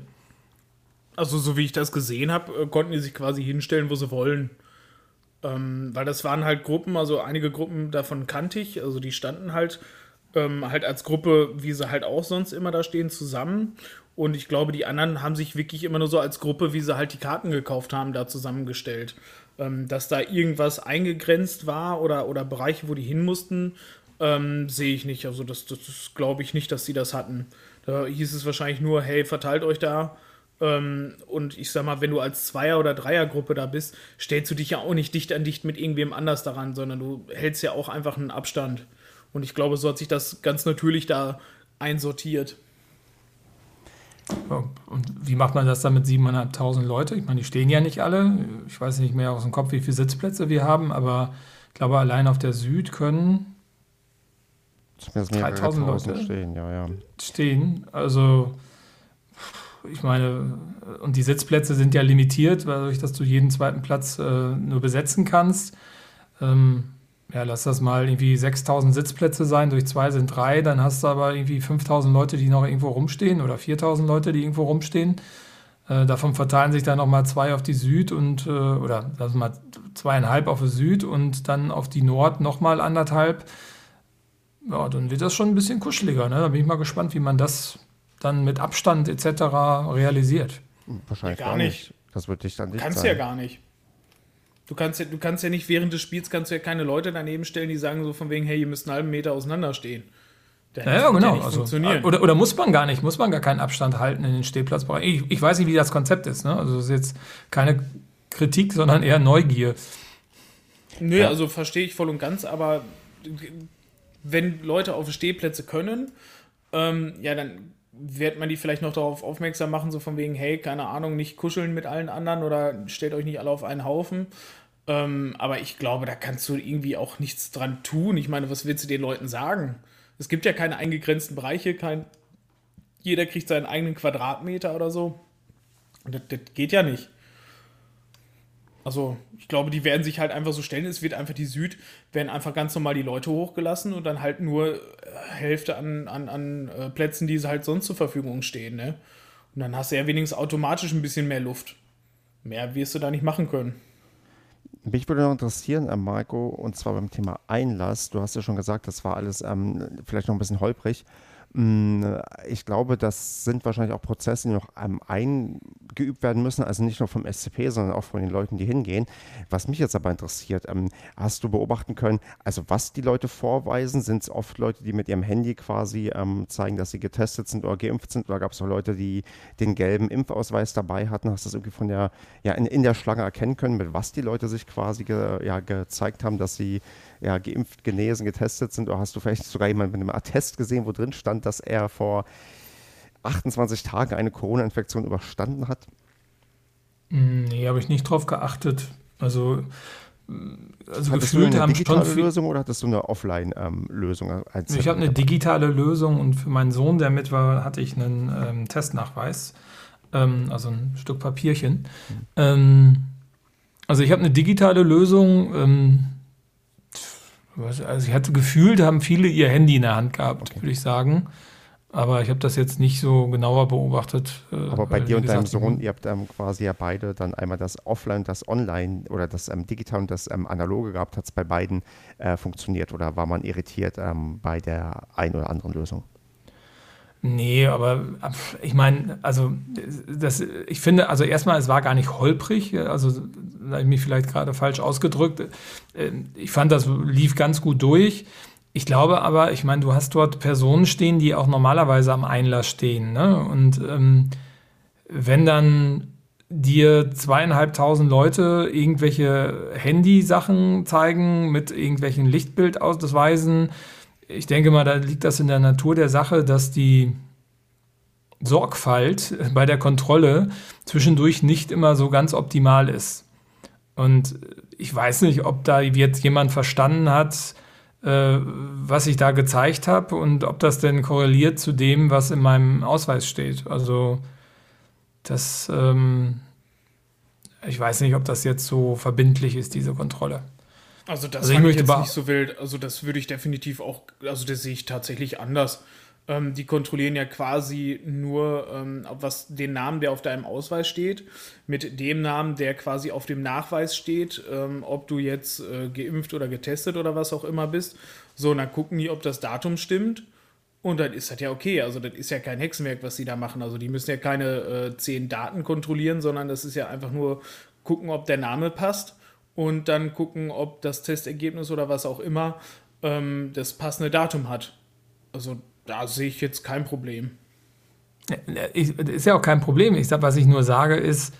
Also, so wie ich das gesehen habe, äh, konnten die sich quasi hinstellen, wo sie wollen. Ähm, weil das waren halt Gruppen, also einige Gruppen davon kannte ich, also die standen halt ähm, halt als Gruppe, wie sie halt auch sonst immer da stehen, zusammen. Und ich glaube, die anderen haben sich wirklich immer nur so als Gruppe, wie sie halt die Karten gekauft haben, da zusammengestellt ähm, dass da irgendwas eingegrenzt war oder, oder Bereiche, wo die hin mussten, ähm, sehe ich nicht. Also das, das, das glaube ich nicht, dass sie das hatten. Da hieß es wahrscheinlich nur, hey, verteilt euch da. Ähm, und ich sag mal, wenn du als Zweier- oder Dreiergruppe da bist, stellst du dich ja auch nicht dicht an dicht mit irgendwem anders daran, sondern du hältst ja auch einfach einen Abstand. Und ich glaube, so hat sich das ganz natürlich da einsortiert. Und wie macht man das dann mit 7.500 Leute? Ich meine, die stehen ja nicht alle. Ich weiß nicht mehr aus dem Kopf, wie viele Sitzplätze wir haben, aber ich glaube, allein auf der Süd können 3000 Leute stehen. Ja, ja. stehen. Also, ich meine, und die Sitzplätze sind ja limitiert, dadurch, dass du jeden zweiten Platz äh, nur besetzen kannst. Ähm, ja, lass das mal irgendwie 6000 Sitzplätze sein, durch zwei sind drei, dann hast du aber irgendwie 5000 Leute, die noch irgendwo rumstehen oder 4000 Leute, die irgendwo rumstehen. Äh, davon verteilen sich dann nochmal zwei auf die Süd und, äh, oder lass mal zweieinhalb auf die Süd und dann auf die Nord nochmal anderthalb. Ja, dann wird das schon ein bisschen kuscheliger. Ne? Da bin ich mal gespannt, wie man das dann mit Abstand etc. realisiert. Wahrscheinlich ja, gar, nicht. nicht. Das wird dich dann nicht Kannst sein. ja gar nicht. Du kannst ja, du kannst ja nicht während des Spiels kannst du ja keine Leute daneben stellen, die sagen so von wegen, hey, ihr müsst einen halben Meter auseinander stehen. Ja, ja, genau. Also, oder, oder muss man gar nicht, muss man gar keinen Abstand halten in den Stehplatzbereich. Ich, ich weiß nicht, wie das Konzept ist. Ne? Also es ist jetzt keine Kritik, sondern eher Neugier. Nö, ja. also verstehe ich voll und ganz, aber wenn Leute auf Stehplätze können, ähm, ja, dann wird man die vielleicht noch darauf aufmerksam machen, so von wegen, hey, keine Ahnung, nicht kuscheln mit allen anderen oder stellt euch nicht alle auf einen Haufen. Ähm, aber ich glaube, da kannst du irgendwie auch nichts dran tun. Ich meine, was willst du den Leuten sagen? Es gibt ja keine eingegrenzten Bereiche, kein, jeder kriegt seinen eigenen Quadratmeter oder so. Das, das geht ja nicht. Also, ich glaube, die werden sich halt einfach so stellen. Es wird einfach die Süd, werden einfach ganz normal die Leute hochgelassen und dann halt nur äh, Hälfte an, an, an äh, Plätzen, die halt sonst zur Verfügung stehen. Ne? Und dann hast du ja wenigstens automatisch ein bisschen mehr Luft. Mehr wirst du da nicht machen können. Mich würde noch interessieren, äh, Marco, und zwar beim Thema Einlass. Du hast ja schon gesagt, das war alles ähm, vielleicht noch ein bisschen holprig. Mm, ich glaube, das sind wahrscheinlich auch Prozesse, die noch eingeübt werden müssen, also nicht nur vom SCP, sondern auch von den Leuten, die hingehen. Was mich jetzt aber interessiert, ähm, hast du beobachten können, also was die Leute vorweisen, sind es oft Leute, die mit ihrem Handy quasi ähm, zeigen, dass sie getestet sind oder geimpft sind, oder gab es auch Leute, die den gelben Impfausweis dabei hatten? Hast du das irgendwie von der, ja, in, in der Schlange erkennen können, mit was die Leute sich quasi ge, ja, gezeigt haben, dass sie ja, geimpft, genesen, getestet sind? Oder hast du vielleicht sogar jemanden mit einem Attest gesehen, wo drin stand, dass er vor 28 Tagen eine Corona-Infektion überstanden hat? Hm, nee, habe ich nicht drauf geachtet. Also, also hattest gefühlt du eine haben digitale schon Lösung oder hattest du eine Offline-Lösung? Ähm, ich habe eine digitale Lösung und für meinen Sohn, der mit war, hatte ich einen ähm, Testnachweis, ähm, also ein Stück Papierchen. Mhm. Ähm, also ich habe eine digitale Lösung, ähm, also ich hatte gefühlt, haben viele ihr Handy in der Hand gehabt, okay. würde ich sagen. Aber ich habe das jetzt nicht so genauer beobachtet. Äh, Aber bei dir und deinem Sohn, ihr habt ähm, quasi ja beide dann einmal das Offline, das Online oder das ähm, Digital und das ähm, Analoge gehabt. Hat es bei beiden äh, funktioniert oder war man irritiert ähm, bei der einen oder anderen Lösung? Nee, aber ich meine, also das, ich finde, also erstmal, es war gar nicht holprig, also habe ich mich vielleicht gerade falsch ausgedrückt. Äh, ich fand, das lief ganz gut durch. Ich glaube aber, ich meine, du hast dort Personen stehen, die auch normalerweise am Einlass stehen. Ne? Und ähm, wenn dann dir zweieinhalbtausend Leute irgendwelche Handysachen zeigen mit irgendwelchen Lichtbildausweisen, ich denke mal, da liegt das in der Natur der Sache, dass die Sorgfalt bei der Kontrolle zwischendurch nicht immer so ganz optimal ist. Und ich weiß nicht, ob da jetzt jemand verstanden hat, äh, was ich da gezeigt habe und ob das denn korreliert zu dem, was in meinem Ausweis steht. Also das, ähm, ich weiß nicht, ob das jetzt so verbindlich ist, diese Kontrolle. Also das also ich, ich jetzt nicht so wild. Also das würde ich definitiv auch, also das sehe ich tatsächlich anders. Ähm, die kontrollieren ja quasi nur, ähm, was den Namen, der auf deinem Ausweis steht, mit dem Namen, der quasi auf dem Nachweis steht, ähm, ob du jetzt äh, geimpft oder getestet oder was auch immer bist. So, und dann gucken die, ob das Datum stimmt. Und dann ist das ja okay. Also, das ist ja kein Hexenwerk, was sie da machen. Also, die müssen ja keine äh, zehn Daten kontrollieren, sondern das ist ja einfach nur gucken, ob der Name passt und dann gucken, ob das Testergebnis oder was auch immer ähm, das passende Datum hat. Also da sehe ich jetzt kein Problem. ist ja auch kein Problem. Ich sag, was ich nur sage, ist,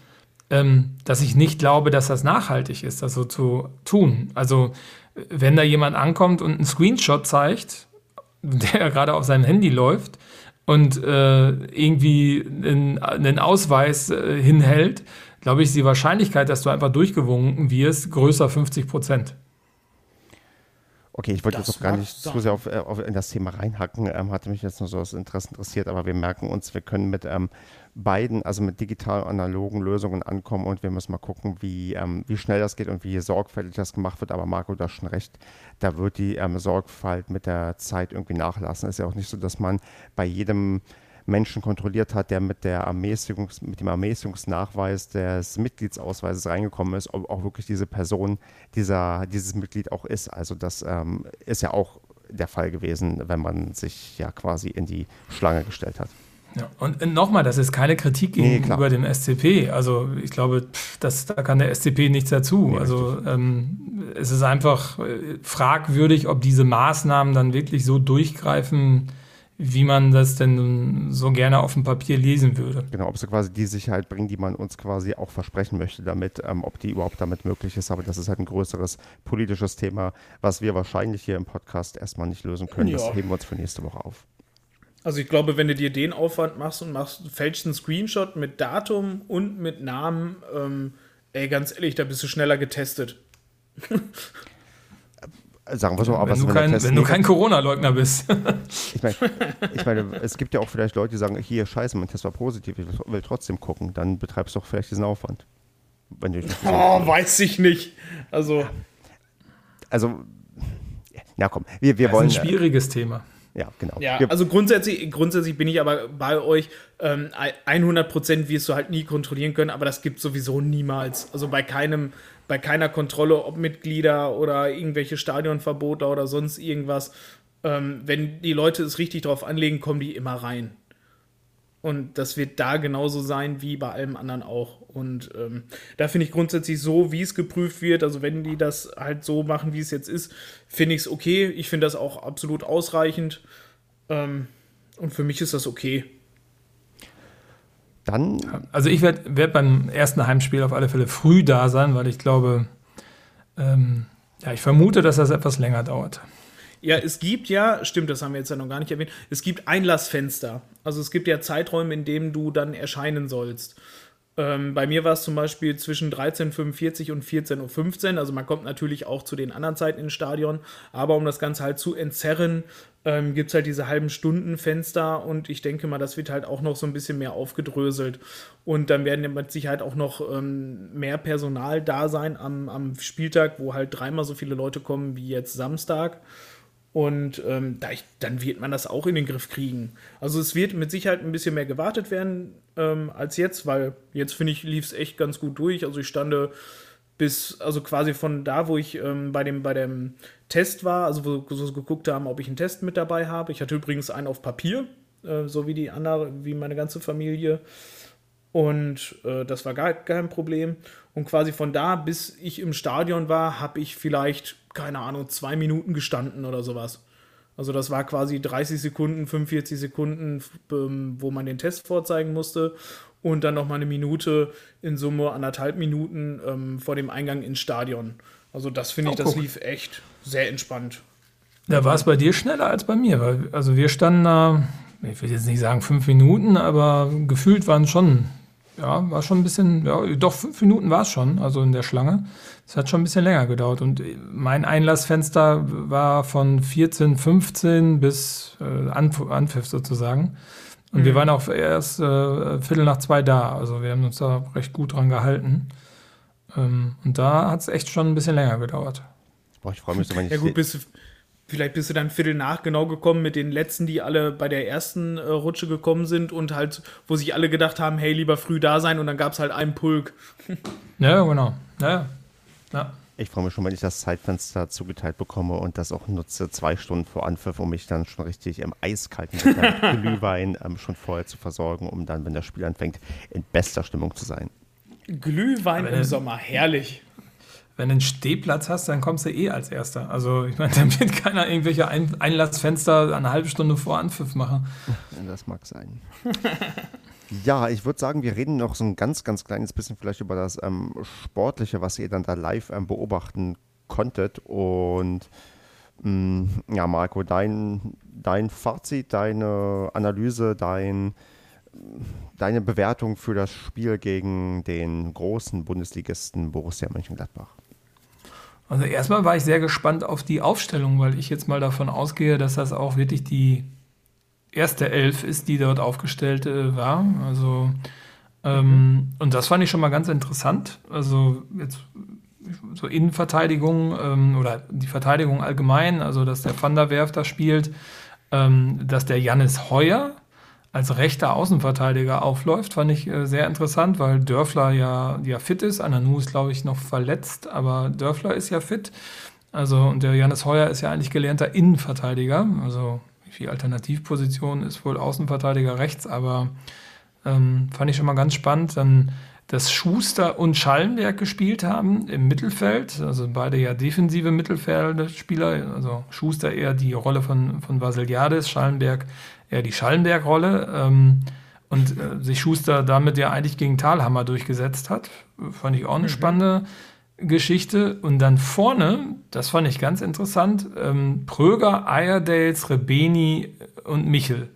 ähm, dass ich nicht glaube, dass das nachhaltig ist, das so zu tun. Also, wenn da jemand ankommt und einen Screenshot zeigt, der gerade auf seinem Handy läuft und äh, irgendwie einen, einen Ausweis äh, hinhält, glaube ich, ist die Wahrscheinlichkeit, dass du einfach durchgewunken wirst, größer 50 Prozent. Okay, ich wollte jetzt auch gar nicht zu sehr auf, äh, auf, in das Thema reinhacken, ähm, hatte mich jetzt nur so aus Interesse interessiert, aber wir merken uns, wir können mit ähm, beiden, also mit digital-analogen Lösungen ankommen und wir müssen mal gucken, wie, ähm, wie schnell das geht und wie sorgfältig das gemacht wird. Aber Marco, du hast schon recht, da wird die ähm, Sorgfalt mit der Zeit irgendwie nachlassen. Es ist ja auch nicht so, dass man bei jedem Menschen kontrolliert hat, der mit, der Ermäßigungs-, mit dem Ermäßigungsnachweis des Mitgliedsausweises reingekommen ist, ob auch wirklich diese Person dieser, dieses Mitglied auch ist. Also das ähm, ist ja auch der Fall gewesen, wenn man sich ja quasi in die Schlange gestellt hat. Ja, und nochmal, das ist keine Kritik gegenüber nee, dem SCP. Also ich glaube, das, da kann der SCP nichts dazu. Nee, also ähm, es ist einfach äh, fragwürdig, ob diese Maßnahmen dann wirklich so durchgreifen, wie man das denn so gerne auf dem Papier lesen würde. Genau, ob sie quasi die Sicherheit bringen, die man uns quasi auch versprechen möchte damit, ähm, ob die überhaupt damit möglich ist. Aber das ist halt ein größeres politisches Thema, was wir wahrscheinlich hier im Podcast erstmal nicht lösen können. Ja. Das heben wir uns für nächste Woche auf. Also ich glaube, wenn du dir den Aufwand machst und machst, fälschst einen Screenshot mit Datum und mit Namen, ähm, ey, ganz ehrlich, da bist du schneller getestet. Sagen wir so, aber wenn, du kein, wenn du kein Corona-Leugner bist. ich meine, ich mein, es gibt ja auch vielleicht Leute, die sagen, hier, scheiße, mein Test war positiv, ich will trotzdem gucken. Dann betreibst du doch vielleicht diesen Aufwand. Wenn du oh, weiß ich nicht. Also. Also, ja komm, wir, wir das wollen. Das ist ein schwieriges Thema. Ja, genau. Ja, also grundsätzlich, grundsätzlich bin ich aber bei euch. Ähm, 100 Prozent wirst du halt nie kontrollieren können, aber das gibt sowieso niemals. Also bei keinem, bei keiner Kontrolle, ob Mitglieder oder irgendwelche Stadionverbote oder sonst irgendwas. Ähm, wenn die Leute es richtig drauf anlegen, kommen die immer rein. Und das wird da genauso sein wie bei allem anderen auch. Und ähm, da finde ich grundsätzlich so, wie es geprüft wird, also wenn die das halt so machen, wie es jetzt ist, finde ich es okay. Ich finde das auch absolut ausreichend. Ähm, und für mich ist das okay. Dann. Also ich werde werd beim ersten Heimspiel auf alle Fälle früh da sein, weil ich glaube, ähm, ja, ich vermute, dass das etwas länger dauert. Ja, es gibt ja, stimmt, das haben wir jetzt ja noch gar nicht erwähnt, es gibt Einlassfenster. Also es gibt ja Zeiträume, in denen du dann erscheinen sollst. Ähm, bei mir war es zum Beispiel zwischen 13.45 und 14.15 Uhr. Also man kommt natürlich auch zu den anderen Zeiten ins Stadion. Aber um das Ganze halt zu entzerren, ähm, gibt es halt diese halben Stunden Fenster. Und ich denke mal, das wird halt auch noch so ein bisschen mehr aufgedröselt. Und dann werden mit Sicherheit auch noch ähm, mehr Personal da sein am, am Spieltag, wo halt dreimal so viele Leute kommen wie jetzt Samstag. Und ähm, da ich, dann wird man das auch in den Griff kriegen. Also es wird mit Sicherheit ein bisschen mehr gewartet werden ähm, als jetzt, weil jetzt finde ich, lief es echt ganz gut durch. Also ich stande bis, also quasi von da, wo ich ähm, bei, dem, bei dem Test war, also wo so geguckt haben, ob ich einen Test mit dabei habe. Ich hatte übrigens einen auf Papier, äh, so wie die andere, wie meine ganze Familie. Und äh, das war gar kein Problem. Und quasi von da, bis ich im Stadion war, habe ich vielleicht keine Ahnung, zwei Minuten gestanden oder sowas. Also das war quasi 30 Sekunden, 45 Sekunden, ähm, wo man den Test vorzeigen musste und dann noch mal eine Minute in Summe anderthalb Minuten ähm, vor dem Eingang ins Stadion. Also das finde ich, oh, das lief echt sehr entspannt. Da war es bei dir schneller als bei mir, weil also wir standen da, ich will jetzt nicht sagen fünf Minuten, aber gefühlt waren schon, ja, war schon ein bisschen, ja, doch fünf Minuten war es schon, also in der Schlange. Es hat schon ein bisschen länger gedauert und mein Einlassfenster war von 14, 15 bis äh, Anpfiff sozusagen. Und mhm. wir waren auch erst äh, Viertel nach zwei da. Also wir haben uns da recht gut dran gehalten. Ähm, und da hat es echt schon ein bisschen länger gedauert. Boah, ich freue mich so, wenn ich. Ja, gut, bist du, vielleicht bist du dann Viertel nach genau gekommen mit den letzten, die alle bei der ersten äh, Rutsche gekommen sind und halt, wo sich alle gedacht haben, hey, lieber früh da sein und dann gab es halt einen Pulk. ja, genau. Ja, ja. Ich freue mich schon, wenn ich das Zeitfenster zugeteilt bekomme und das auch nutze, zwei Stunden vor Anpfiff, um mich dann schon richtig im eiskalten Glühwein ähm, schon vorher zu versorgen, um dann, wenn das Spiel anfängt, in bester Stimmung zu sein. Glühwein im Sommer, herrlich. Wenn du einen Stehplatz hast, dann kommst du eh als Erster. Also ich meine, dann wird keiner irgendwelche Ein Einlassfenster eine halbe Stunde vor Anpfiff machen. Das mag sein. Ja, ich würde sagen, wir reden noch so ein ganz, ganz kleines bisschen vielleicht über das ähm, Sportliche, was ihr dann da live ähm, beobachten konntet. Und mh, mm, ja, Marco, dein, dein Fazit, deine Analyse, dein, deine Bewertung für das Spiel gegen den großen Bundesligisten Borussia Mönchengladbach. Also erstmal war ich sehr gespannt auf die Aufstellung, weil ich jetzt mal davon ausgehe, dass das auch wirklich die erste Elf ist, die dort aufgestellt äh, war. Also ähm, mhm. und das fand ich schon mal ganz interessant. Also jetzt so Innenverteidigung ähm, oder die Verteidigung allgemein, also dass der Van der Werf da spielt, ähm, dass der Jannis Heuer als rechter Außenverteidiger aufläuft, fand ich äh, sehr interessant, weil Dörfler ja, ja fit ist. Ananu ist, glaube ich, noch verletzt, aber Dörfler ist ja fit. Also, und der Jannis Heuer ist ja eigentlich gelernter Innenverteidiger. Also, die Alternativposition ist wohl Außenverteidiger rechts, aber ähm, fand ich schon mal ganz spannend. Dann dass Schuster und Schallenberg gespielt haben im Mittelfeld, also beide ja defensive Mittelfeldspieler, also Schuster eher die Rolle von, von Vasiliades, Schallenberg eher die Schallenberg-Rolle ähm, und äh, sich Schuster damit ja eigentlich gegen Talhammer durchgesetzt hat, fand ich auch eine mhm. spannende Geschichte. Und dann vorne, das fand ich ganz interessant, ähm, Pröger, Ayerdales, Rebeni und Michel.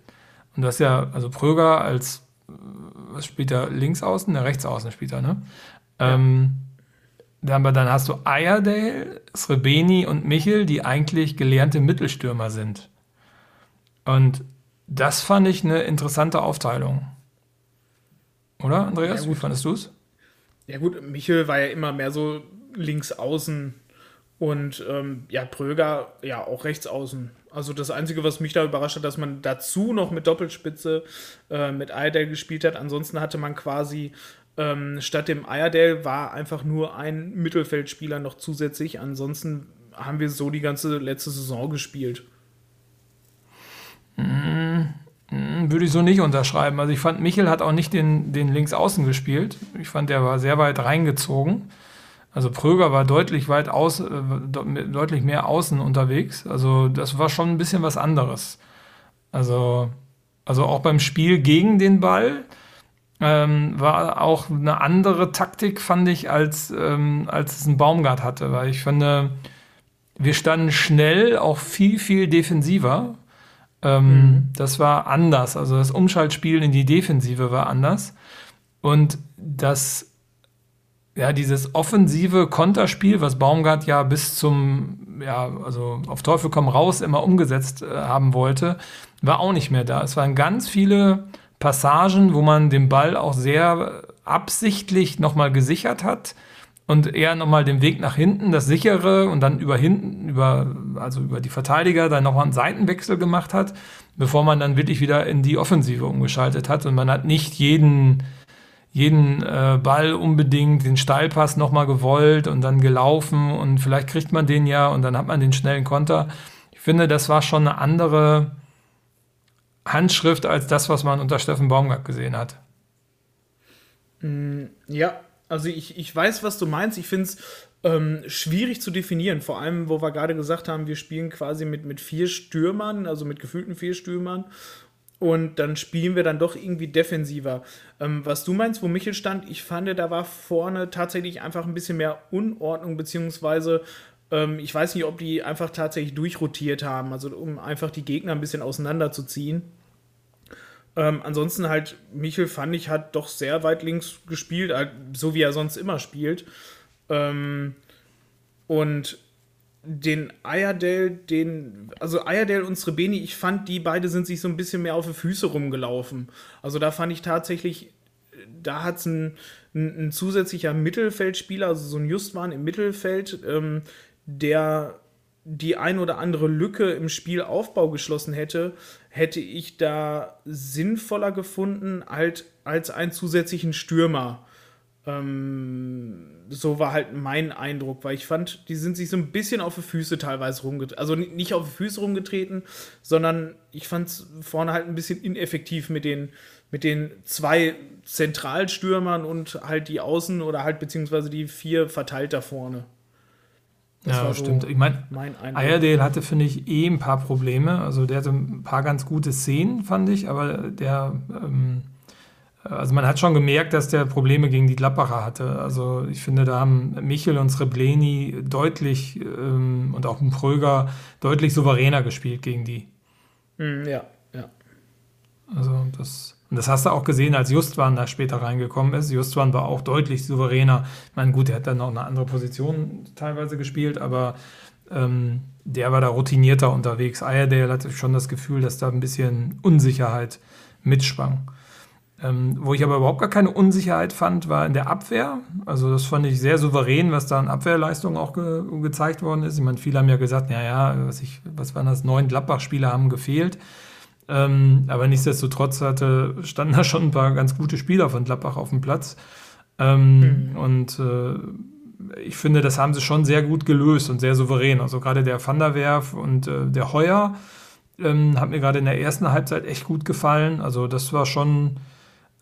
Und das ja, also Pröger als was spielt er? Links außen? Ne, rechts außen spielt er, ne? Ja. Ähm, aber dann hast du Ayerdale, Srebeni und Michel, die eigentlich gelernte Mittelstürmer sind. Und das fand ich eine interessante Aufteilung. Oder, Andreas? Ja, Wie fandest du es? Ja, gut, Michel war ja immer mehr so links außen und ähm, ja, Pröger ja auch rechts außen. Also das Einzige, was mich da überrascht hat, dass man dazu noch mit Doppelspitze äh, mit Ayerdale gespielt hat. Ansonsten hatte man quasi ähm, statt dem Ayerdale war einfach nur ein Mittelfeldspieler noch zusätzlich. Ansonsten haben wir so die ganze letzte Saison gespielt. Mhm. Würde ich so nicht unterschreiben. Also ich fand, Michel hat auch nicht den, den Linksaußen gespielt. Ich fand, der war sehr weit reingezogen. Also Pröger war deutlich weit aus, äh, deutlich mehr außen unterwegs. Also das war schon ein bisschen was anderes. Also, also auch beim Spiel gegen den Ball ähm, war auch eine andere Taktik, fand ich, als, ähm, als es ein Baumgart hatte. Weil ich finde, wir standen schnell auch viel, viel defensiver. Ähm, mhm. Das war anders. Also das Umschaltspiel in die Defensive war anders. Und das ja, dieses offensive Konterspiel, was Baumgart ja bis zum, ja, also auf Teufel komm raus immer umgesetzt äh, haben wollte, war auch nicht mehr da. Es waren ganz viele Passagen, wo man den Ball auch sehr absichtlich nochmal gesichert hat und eher nochmal den Weg nach hinten, das sichere und dann über hinten, über, also über die Verteidiger, dann nochmal einen Seitenwechsel gemacht hat, bevor man dann wirklich wieder in die Offensive umgeschaltet hat und man hat nicht jeden jeden äh, Ball unbedingt, den Steilpass nochmal gewollt und dann gelaufen und vielleicht kriegt man den ja und dann hat man den schnellen Konter. Ich finde, das war schon eine andere Handschrift als das, was man unter Steffen Baumgart gesehen hat. Mm, ja, also ich, ich weiß, was du meinst. Ich finde es ähm, schwierig zu definieren. Vor allem, wo wir gerade gesagt haben, wir spielen quasi mit, mit vier Stürmern, also mit gefühlten vier Stürmern und dann spielen wir dann doch irgendwie defensiver. Ähm, was du meinst, wo Michel stand, ich fand, da war vorne tatsächlich einfach ein bisschen mehr Unordnung, beziehungsweise ähm, ich weiß nicht, ob die einfach tatsächlich durchrotiert haben, also um einfach die Gegner ein bisschen auseinanderzuziehen. Ähm, ansonsten halt, Michel fand ich, hat doch sehr weit links gespielt, halt, so wie er sonst immer spielt. Ähm, und den Ayerdale, den, also Ayerdale und Srebeni, ich fand, die beide sind sich so ein bisschen mehr auf die Füße rumgelaufen. Also da fand ich tatsächlich, da hat es ein, ein, ein, zusätzlicher Mittelfeldspieler, also so ein Justwan im Mittelfeld, ähm, der die ein oder andere Lücke im Spielaufbau geschlossen hätte, hätte ich da sinnvoller gefunden als, als einen zusätzlichen Stürmer. Ähm, so war halt mein Eindruck, weil ich fand, die sind sich so ein bisschen auf die Füße teilweise rumgetreten. Also nicht auf die Füße rumgetreten, sondern ich fand es vorne halt ein bisschen ineffektiv mit den, mit den zwei Zentralstürmern und halt die Außen oder halt beziehungsweise die vier verteilt da vorne. Das ja, so stimmt. Ich meine, mein Ayerdale hatte, finde ich, eh ein paar Probleme. Also der hatte ein paar ganz gute Szenen, fand ich, aber der ähm also man hat schon gemerkt, dass der Probleme gegen die Gladbacher hatte. Also ich finde, da haben Michel und Srebleni deutlich ähm, und auch ein Pröger deutlich souveräner gespielt gegen die. Mm, ja, ja. Also das, und das hast du auch gesehen, als Justwan da später reingekommen ist. Justwan war auch deutlich souveräner. Ich meine, gut, er hat dann noch eine andere Position teilweise gespielt, aber ähm, der war da routinierter unterwegs. Ayerdale hatte schon das Gefühl, dass da ein bisschen Unsicherheit mitschwang. Ähm, wo ich aber überhaupt gar keine Unsicherheit fand, war in der Abwehr. Also das fand ich sehr souverän, was da an Abwehrleistung auch ge gezeigt worden ist. Ich meine, viele haben ja gesagt, ja, ja, was, ich, was waren das, neun Gladbach-Spieler haben gefehlt. Ähm, aber nichtsdestotrotz hatte, standen da schon ein paar ganz gute Spieler von Gladbach auf dem Platz. Ähm, mhm. Und äh, ich finde, das haben sie schon sehr gut gelöst und sehr souverän. Also gerade der Van der Werf und äh, der Heuer ähm, hat mir gerade in der ersten Halbzeit echt gut gefallen. Also das war schon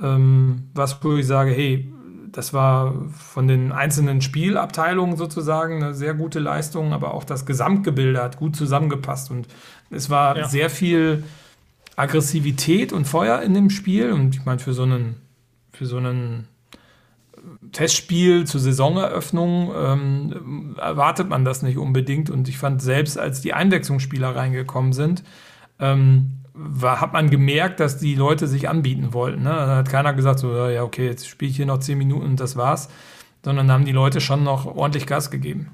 ähm, was, wo ich sage, hey, das war von den einzelnen Spielabteilungen sozusagen eine sehr gute Leistung, aber auch das Gesamtgebilde hat gut zusammengepasst und es war ja. sehr viel Aggressivität und Feuer in dem Spiel und ich meine für so einen für so einen Testspiel zur Saisoneröffnung ähm, erwartet man das nicht unbedingt und ich fand selbst als die Einwechslungsspieler reingekommen sind ähm, war, hat man gemerkt, dass die Leute sich anbieten wollten. Ne? Da hat keiner gesagt, so, ja, okay, jetzt spiele ich hier noch zehn Minuten und das war's, sondern haben die Leute schon noch ordentlich Gas gegeben.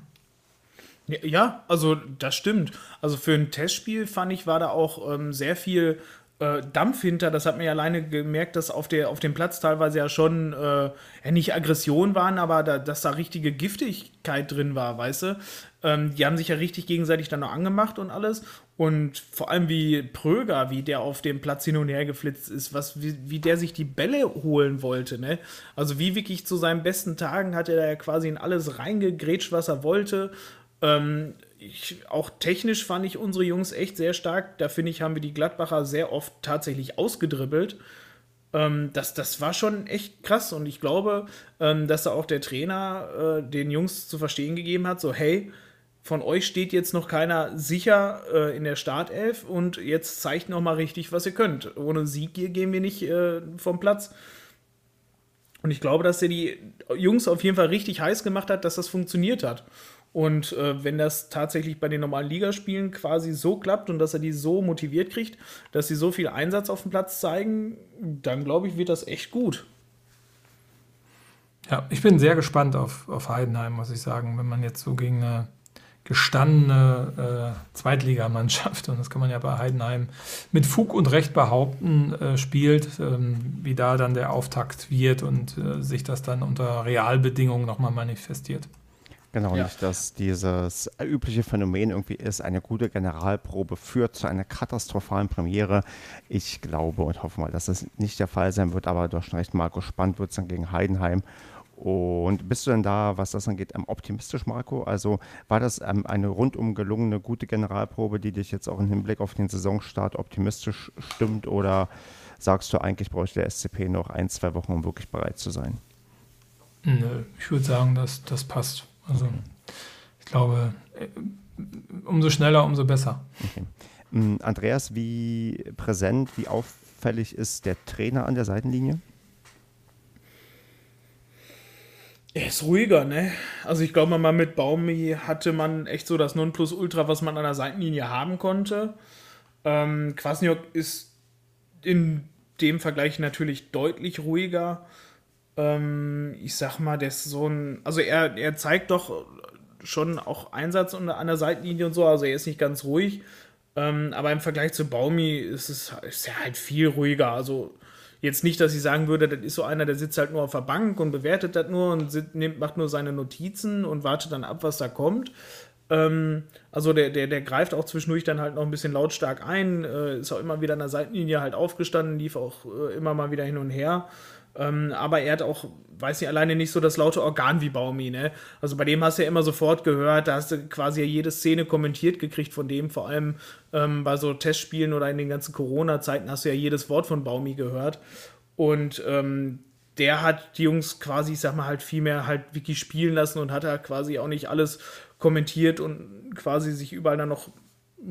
Ja, also das stimmt. Also für ein Testspiel fand ich, war da auch ähm, sehr viel äh, Dampf hinter. Das hat man ja alleine gemerkt, dass auf, der, auf dem Platz teilweise ja schon äh, nicht Aggression waren, aber da, dass da richtige Giftigkeit drin war, weißt du? Ähm, die haben sich ja richtig gegenseitig dann noch angemacht und alles. Und vor allem wie Pröger, wie der auf dem Platz hin und her geflitzt ist, was, wie, wie der sich die Bälle holen wollte, ne? Also wie wirklich zu seinen besten Tagen hat er da ja quasi in alles reingegrätscht, was er wollte. Ähm, ich, auch technisch fand ich unsere Jungs echt sehr stark. Da finde ich, haben wir die Gladbacher sehr oft tatsächlich ausgedribbelt. Ähm, das, das war schon echt krass und ich glaube, ähm, dass da auch der Trainer äh, den Jungs zu verstehen gegeben hat, so hey, von euch steht jetzt noch keiner sicher äh, in der Startelf und jetzt zeigt noch mal richtig, was ihr könnt. Ohne Sieg gehen wir nicht äh, vom Platz. Und ich glaube, dass er die Jungs auf jeden Fall richtig heiß gemacht hat, dass das funktioniert hat. Und äh, wenn das tatsächlich bei den normalen Ligaspielen quasi so klappt und dass er die so motiviert kriegt, dass sie so viel Einsatz auf dem Platz zeigen, dann glaube ich, wird das echt gut. Ja, ich bin sehr gespannt auf, auf Heidenheim, muss ich sagen, wenn man jetzt so gegen eine gestandene äh, Zweitligamannschaft, und das kann man ja bei Heidenheim mit Fug und Recht behaupten, äh, spielt, ähm, wie da dann der Auftakt wird und äh, sich das dann unter Realbedingungen nochmal manifestiert. Genau, ja. nicht, dass dieses übliche Phänomen irgendwie ist, eine gute Generalprobe führt zu einer katastrophalen Premiere. Ich glaube und hoffe mal, dass das nicht der Fall sein wird, aber du hast schon recht, Marco, spannend wird es dann gegen Heidenheim. Und bist du denn da, was das angeht, optimistisch, Marco? Also war das ähm, eine rundum gelungene, gute Generalprobe, die dich jetzt auch im Hinblick auf den Saisonstart optimistisch stimmt? Oder sagst du, eigentlich bräuchte der SCP noch ein, zwei Wochen, um wirklich bereit zu sein? Nö, ich würde sagen, dass das passt. Also ich glaube, äh, umso schneller, umso besser. Okay. Mm, Andreas, wie präsent, wie auffällig ist der Trainer an der Seitenlinie? Er ist ruhiger, ne? Also ich glaube mal mit Baumi hatte man echt so das Nonplusultra, was man an der Seitenlinie haben konnte. Ähm, Kwasniok ist in dem Vergleich natürlich deutlich ruhiger ähm, ich sag mal, der ist so ein, also er, er zeigt doch schon auch Einsatz an der Seitenlinie und so, also er ist nicht ganz ruhig, ähm, aber im Vergleich zu Baumi ist es ist er halt viel ruhiger, also jetzt nicht, dass ich sagen würde, das ist so einer, der sitzt halt nur auf der Bank und bewertet das nur und nimmt, macht nur seine Notizen und wartet dann ab, was da kommt. Ähm, also der, der, der greift auch zwischendurch dann halt noch ein bisschen lautstark ein, äh, ist auch immer wieder an der Seitenlinie halt aufgestanden, lief auch äh, immer mal wieder hin und her. Ähm, aber er hat auch, weiß ich alleine nicht so das laute Organ wie Baumi, ne? Also bei dem hast du ja immer sofort gehört, da hast du quasi ja jede Szene kommentiert gekriegt von dem, vor allem ähm, bei so Testspielen oder in den ganzen Corona-Zeiten hast du ja jedes Wort von Baumi gehört. Und ähm, der hat die Jungs quasi, ich sag mal, halt viel mehr halt wirklich spielen lassen und hat halt quasi auch nicht alles kommentiert und quasi sich überall dann noch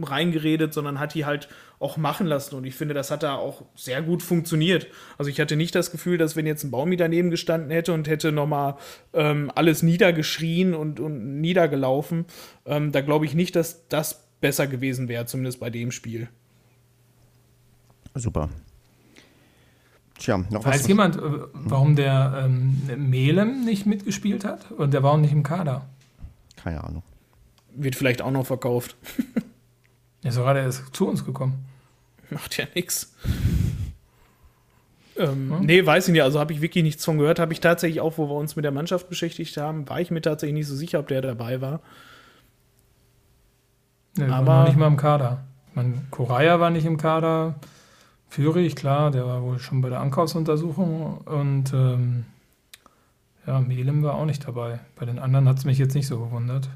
reingeredet, sondern hat die halt auch machen lassen. Und ich finde, das hat da auch sehr gut funktioniert. Also ich hatte nicht das Gefühl, dass wenn jetzt ein Baumi daneben gestanden hätte und hätte nochmal ähm, alles niedergeschrien und, und niedergelaufen, ähm, da glaube ich nicht, dass das besser gewesen wäre, zumindest bei dem Spiel. Super. Tja, noch Weiß was jemand, äh, warum der ähm, Melem nicht mitgespielt hat? Und der war auch nicht im Kader? Keine Ahnung. Wird vielleicht auch noch verkauft. Ja, so gerade er ist zu uns gekommen. Macht ja nichts. Ähm, hm? Nee, weiß ich nicht. Also habe ich wirklich nichts von gehört. Habe ich tatsächlich auch, wo wir uns mit der Mannschaft beschäftigt haben, war ich mir tatsächlich nicht so sicher, ob der dabei war. Nee, Aber war nicht mal im Kader. Mein Koraya war nicht im Kader. Führig, klar, der war wohl schon bei der Ankaufsuntersuchung. Und ähm, ja, Melem war auch nicht dabei. Bei den anderen hat es mich jetzt nicht so gewundert.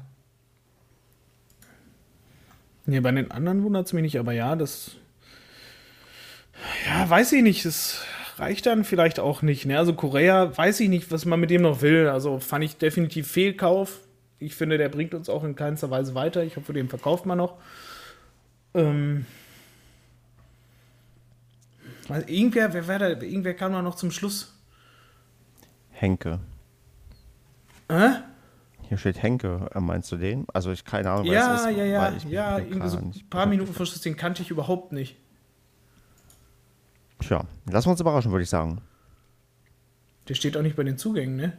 Nee, bei den anderen wundert es mich nicht, aber ja, das. Ja, weiß ich nicht. Es reicht dann vielleicht auch nicht. Ne? Also Korea, weiß ich nicht, was man mit dem noch will. Also fand ich definitiv Fehlkauf. Ich finde, der bringt uns auch in keinster Weise weiter. Ich hoffe, den verkauft man noch. Ähm, also irgendwer, wer war da, irgendwer kam noch zum Schluss. Henke. Äh? Hier steht Henke, äh, meinst du den? Also ich keine Ahnung, ja, es ist. Ja, ja, ich ja, irgendwie so ein paar Minuten vor Schluss, den kannte ich überhaupt nicht. Tja, lassen wir uns überraschen, würde ich sagen. Der steht auch nicht bei den Zugängen, ne?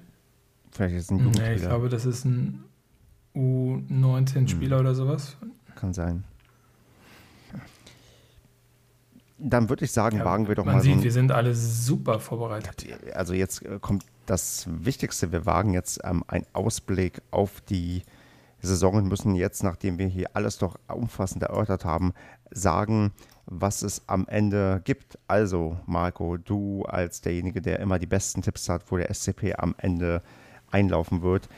Vielleicht ist es ein Jugendspieler. Nee, ich glaube, das ist ein U19-Spieler hm. oder sowas. Kann sein. Dann würde ich sagen, ja, wagen wir doch man mal. Man sieht, so wir sind alle super vorbereitet. Also jetzt äh, kommt das Wichtigste. Wir wagen jetzt ähm, einen Ausblick auf die Saison und müssen jetzt, nachdem wir hier alles doch umfassend erörtert haben, sagen, was es am Ende gibt. Also, Marco, du als derjenige, der immer die besten Tipps hat, wo der SCP am Ende einlaufen wird,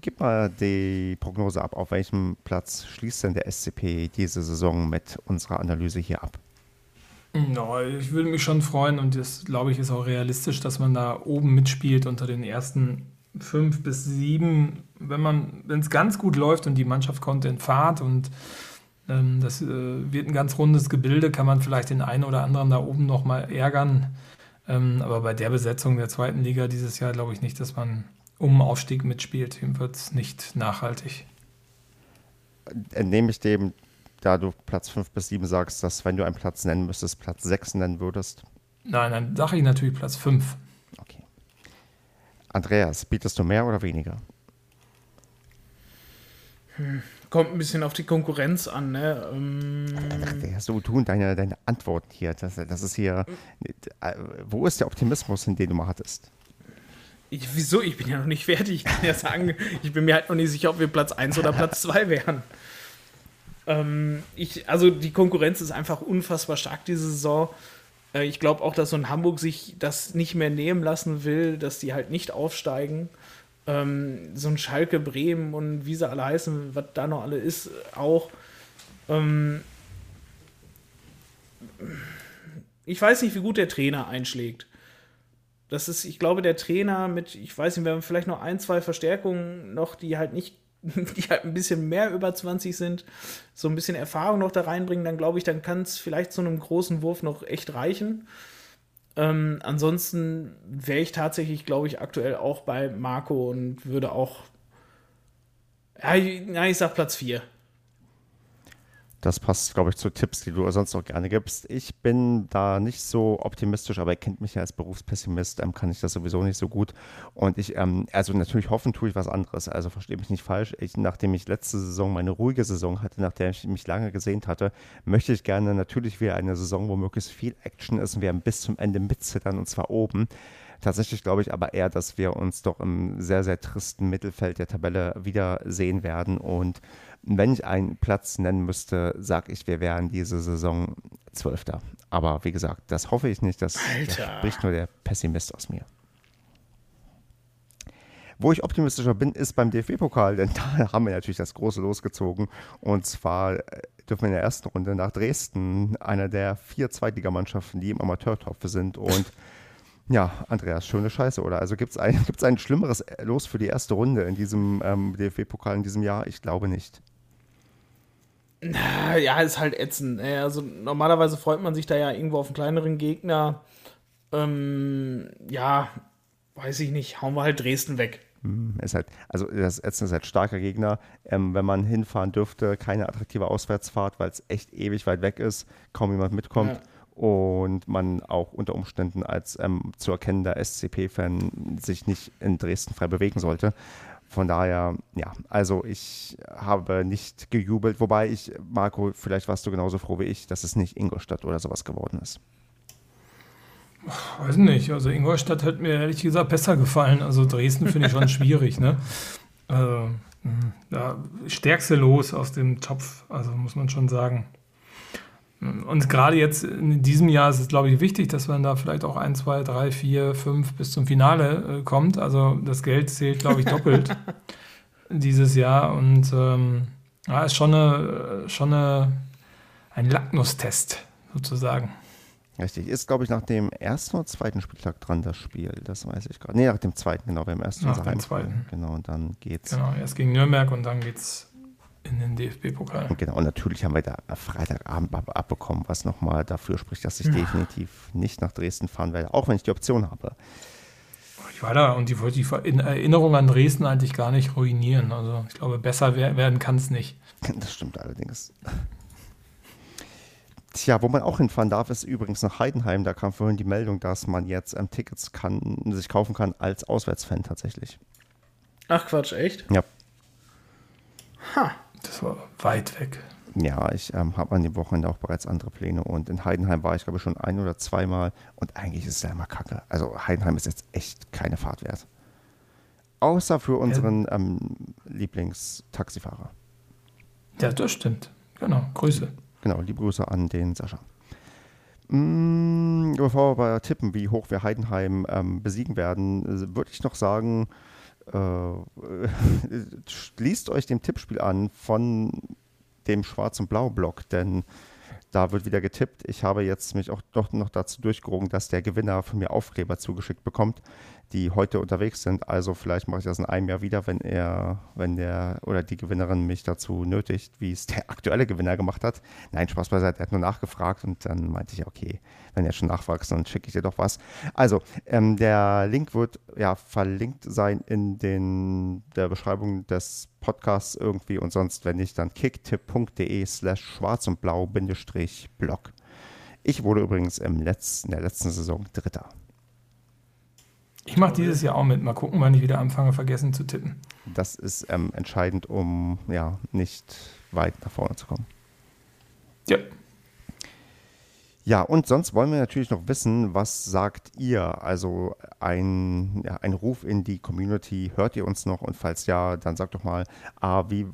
gib mal die Prognose ab. Auf welchem Platz schließt denn der SCP diese Saison mit unserer Analyse hier ab? No, ich würde mich schon freuen und das glaube ich ist auch realistisch, dass man da oben mitspielt unter den ersten fünf bis sieben. Wenn man, wenn es ganz gut läuft und die Mannschaft kommt in Fahrt und ähm, das äh, wird ein ganz rundes Gebilde, kann man vielleicht den einen oder anderen da oben noch mal ärgern. Ähm, aber bei der Besetzung der zweiten Liga dieses Jahr glaube ich nicht, dass man um Aufstieg mitspielt. Es nicht nachhaltig. Entnehme ich dem da du Platz 5 bis 7 sagst, dass wenn du einen Platz nennen müsstest, Platz 6 nennen würdest? Nein, dann sage ich natürlich Platz 5. Okay. Andreas, bietest du mehr oder weniger? Hm, kommt ein bisschen auf die Konkurrenz an, ne? Ähm so tun deine, deine Antworten hier. Das, das ist hier. Äh, wo ist der Optimismus, den du mal hattest? Ich, wieso? Ich bin ja noch nicht fertig. Ich kann ja sagen, ich bin mir halt noch nicht sicher, ob wir Platz 1 oder Platz 2 wären. Ähm, ich, also die Konkurrenz ist einfach unfassbar stark diese Saison. Äh, ich glaube auch, dass so ein Hamburg sich das nicht mehr nehmen lassen will, dass die halt nicht aufsteigen. Ähm, so ein Schalke, Bremen und wie sie alle heißen, was da noch alle ist, auch. Ähm, ich weiß nicht, wie gut der Trainer einschlägt. Das ist, ich glaube, der Trainer mit, ich weiß nicht, wir haben vielleicht noch ein, zwei Verstärkungen noch, die halt nicht die halt ein bisschen mehr über 20 sind, so ein bisschen Erfahrung noch da reinbringen, dann glaube ich, dann kann es vielleicht zu einem großen Wurf noch echt reichen. Ähm, ansonsten wäre ich tatsächlich, glaube ich, aktuell auch bei Marco und würde auch, ja, ich, ja, ich sag Platz 4. Das passt, glaube ich, zu Tipps, die du sonst auch gerne gibst. Ich bin da nicht so optimistisch, aber er kennt mich ja als Berufspessimist, ähm, kann ich das sowieso nicht so gut. Und ich, ähm, also natürlich hoffen tue ich was anderes. Also verstehe mich nicht falsch. Ich, nachdem ich letzte Saison meine ruhige Saison hatte, nach der ich mich lange gesehnt hatte, möchte ich gerne natürlich wieder eine Saison, wo möglichst viel Action ist und wir bis zum Ende mitzittern und zwar oben. Tatsächlich glaube ich aber eher, dass wir uns doch im sehr, sehr tristen Mittelfeld der Tabelle wiedersehen werden und wenn ich einen Platz nennen müsste, sage ich, wir wären diese Saison Zwölfter. Aber wie gesagt, das hoffe ich nicht. Das, das spricht nur der Pessimist aus mir. Wo ich optimistischer bin, ist beim DFB-Pokal, denn da haben wir natürlich das große losgezogen. Und zwar äh, dürfen wir in der ersten Runde nach Dresden, einer der vier Zweitligamannschaften, die im Amateurtopf sind. Und ja, Andreas, schöne Scheiße, oder? Also gibt es ein, gibt's ein schlimmeres Los für die erste Runde in diesem ähm, DFB-Pokal in diesem Jahr? Ich glaube nicht. Ja, ist halt ätzend. Also normalerweise freut man sich da ja irgendwo auf einen kleineren Gegner. Ähm, ja, weiß ich nicht, hauen wir halt Dresden weg. Hm, ist halt, also das Ätzend ist halt starker Gegner. Ähm, wenn man hinfahren dürfte, keine attraktive Auswärtsfahrt, weil es echt ewig weit weg ist, kaum jemand mitkommt. Ja und man auch unter Umständen als ähm, zu erkennender SCP-Fan sich nicht in Dresden frei bewegen sollte. Von daher, ja, also ich habe nicht gejubelt, wobei ich, Marco, vielleicht warst du genauso froh wie ich, dass es nicht Ingolstadt oder sowas geworden ist. Weiß nicht, also Ingolstadt hätte mir ehrlich gesagt besser gefallen. Also Dresden finde ich schon schwierig, ne? Also, ja, stärkste Los aus dem Topf, also muss man schon sagen. Und gerade jetzt in diesem Jahr ist es, glaube ich, wichtig, dass man da vielleicht auch ein, zwei, drei, vier, fünf bis zum Finale äh, kommt. Also das Geld zählt, glaube ich, doppelt dieses Jahr. Und ähm, ja, ist schon, eine, schon eine, ein Lacknustest sozusagen. Richtig, ist, glaube ich, nach dem ersten oder zweiten Spieltag dran, das Spiel. Das weiß ich gerade. Nee, nach dem zweiten, genau, beim ersten Nach dem zweiten. Genau, und dann geht's. Genau, erst gegen Nürnberg und dann geht's in den DFB-Pokal. Genau, und natürlich haben wir da Freitagabend ab- abbekommen, was nochmal dafür spricht, dass ich definitiv nicht nach Dresden fahren werde, auch wenn ich die Option habe. Ich war da und ich wollte die Erinnerung an Dresden eigentlich gar nicht ruinieren. Also ich glaube, besser wer- werden kann es nicht. Das stimmt allerdings. Tja, wo man auch hinfahren darf, ist übrigens nach Heidenheim. Da kam vorhin die Meldung, dass man jetzt ähm, Tickets kann, sich kaufen kann als Auswärtsfan tatsächlich. Ach Quatsch, echt? Ja, Das war weit weg. ja ich ähm, habe an dem Wochenende auch bereits andere Pläne und in Heidenheim war ich, glaube ich, schon ein oder zweimal und eigentlich ist es ja immer kacke. Also Heidenheim ist jetzt echt keine Fahrt wert. Außer für unseren ähm, Lieblingstaxifahrer. Ja, das stimmt. Genau, Grüße. Genau, liebe Grüße an den Sascha. Mm, bevor wir tippen, wie hoch wir Heidenheim ähm, besiegen werden, äh, würde ich noch sagen, schließt euch dem Tippspiel an von dem Schwarz- und Blau-Block, denn da wird wieder getippt. Ich habe jetzt mich auch doch noch dazu durchgerungen, dass der Gewinner von mir Aufkleber zugeschickt bekommt, die heute unterwegs sind. Also vielleicht mache ich das in einem Jahr wieder, wenn er, wenn der oder die Gewinnerin mich dazu nötigt, wie es der aktuelle Gewinner gemacht hat. Nein, Spaß beiseite, er hat nur nachgefragt und dann meinte ich, okay, wenn er schon nachfragst, dann schicke ich dir doch was. Also, ähm, der Link wird ja verlinkt sein in den, der Beschreibung des Podcasts irgendwie und sonst, wenn nicht, dann kicktipp.de slash schwarz und blau bindestrich blog. Ich wurde übrigens im letzten, in der letzten Saison Dritter. Ich mache dieses Jahr auch mit. Mal gucken, wann ich wieder anfange, vergessen zu tippen. Das ist ähm, entscheidend, um ja nicht weit nach vorne zu kommen. Ja, Ja, und sonst wollen wir natürlich noch wissen, was sagt ihr? Also ein, ja, ein Ruf in die Community, hört ihr uns noch? Und falls ja, dann sagt doch mal, A, wie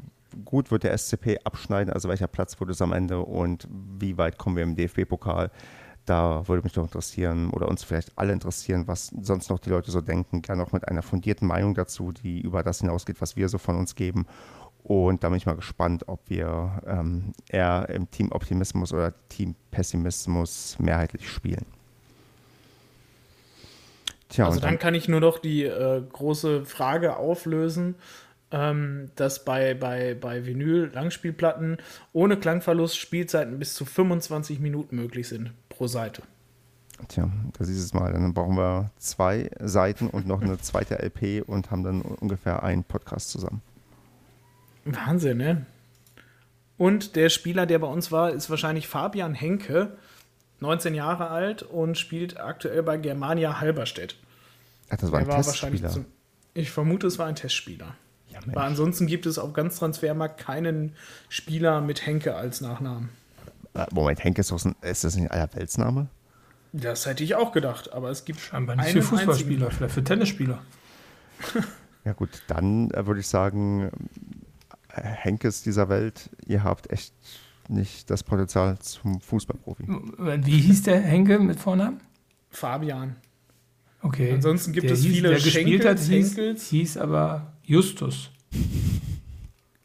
gut wird der SCP abschneiden, also welcher Platz wird es am Ende und wie weit kommen wir im DFB-Pokal? Da würde mich doch interessieren oder uns vielleicht alle interessieren, was sonst noch die Leute so denken. Gerne auch mit einer fundierten Meinung dazu, die über das hinausgeht, was wir so von uns geben. Und da bin ich mal gespannt, ob wir ähm, eher im Team Optimismus oder Team Pessimismus mehrheitlich spielen. Tja, Also dann dann, kann ich nur noch die äh, große Frage auflösen, ähm, dass bei, bei, bei Vinyl-Langspielplatten ohne Klangverlust Spielzeiten bis zu 25 Minuten möglich sind pro Seite. tja, das ist es mal. Dann brauchen wir zwei Seiten und noch eine zweite LP und haben dann ungefähr einen Podcast zusammen. Wahnsinn, ne? Und der Spieler, der bei uns war, ist wahrscheinlich Fabian Henke, 19 Jahre alt und spielt aktuell bei Germania Halberstedt. Ach, das war ein war wahrscheinlich Testspieler. zum, Ich vermute, es war ein Testspieler. Ja, Aber Mensch. ansonsten gibt es auf ganz Transfermarkt keinen Spieler mit Henke als Nachnamen. Äh, Moment, Henke ist, ein, ist das nicht ein Allerweltsname? Das hätte ich auch gedacht, aber es gibt scheinbar nicht einen für Fußballspieler, vielleicht für Tennisspieler. Ja gut, dann äh, würde ich sagen, äh, Henkes dieser Welt, ihr habt echt nicht das Potenzial zum Fußballprofi. Wie hieß der Henke mit Vornamen? Fabian. Okay. Ansonsten gibt der es hieß, viele Der gespielt hat, Schenkels, hieß, hieß aber Justus.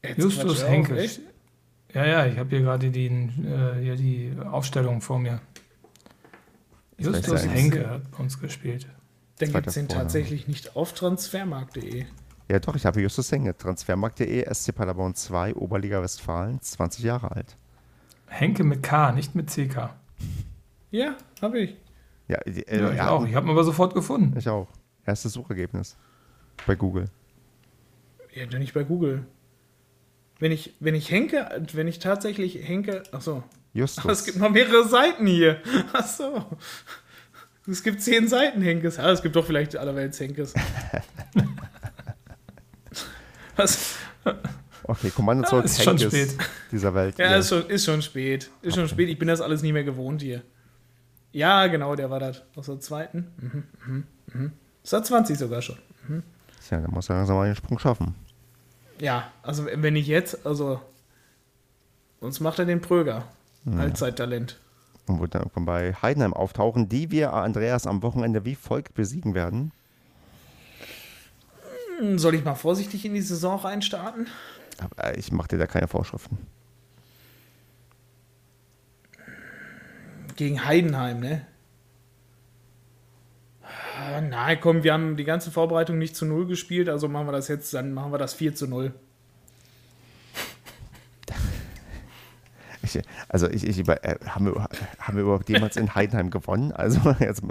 Jetzt Justus Henke. echt? Ja, ja, ich habe hier gerade die, äh, hier die Aufstellung vor mir. Justus Henke hat bei uns gespielt. Dann gibt es den tatsächlich nicht auf transfermarkt.de. Ja doch, ich habe Justus Henge, Transfermarkt.de, SC Paderborn 2, Oberliga Westfalen, 20 Jahre alt. Henke mit K, nicht mit CK. Ja, habe ich. Ja, äh, Ja, ich ja, auch. Ich habe ihn aber sofort gefunden. Ich auch. Erstes Suchergebnis bei Google. Ja, doch nicht bei Google. Wenn ich, wenn ich Henke, wenn ich tatsächlich Henke, ach so. Justus. Aber es gibt noch mehrere Seiten hier. Ach so. Es gibt zehn Seiten Henkes. Ja, es gibt doch vielleicht allerwelts Henkes. Was? Okay, Kommando Ja, zurück ist schon Henkes spät. dieser Welt. Ja, Ihr- ist schon, ist schon spät. Ist schon spät. Ich bin das alles nicht mehr gewohnt hier. Ja, genau, der war das. Aus der zweiten. Mhm, mhm, mhm. Ist der 20 sogar schon. Tja, dann muss er langsam mal den Sprung schaffen. Ja, also wenn nicht jetzt, also sonst macht er den Pröger. Allzeittalent. Und wird dann irgendwann bei Heidenheim auftauchen, die wir Andreas am Wochenende wie folgt besiegen werden. Hm, Soll ich mal vorsichtig in die Saison reinstarten? Aber äh, ich mache dir da keine Vorschriften. Gegen Heidenheim, ne? Ah, Nein, komm, wir haben die ganze Vorbereitung nicht zu Null gespielt, also machen wir das jetzt, dann machen wir das 4 zu 0. Ich, also ich, ich über, äh, haben, wir, haben wir überhaupt jemals in Heidenheim gewonnen? Also jetzt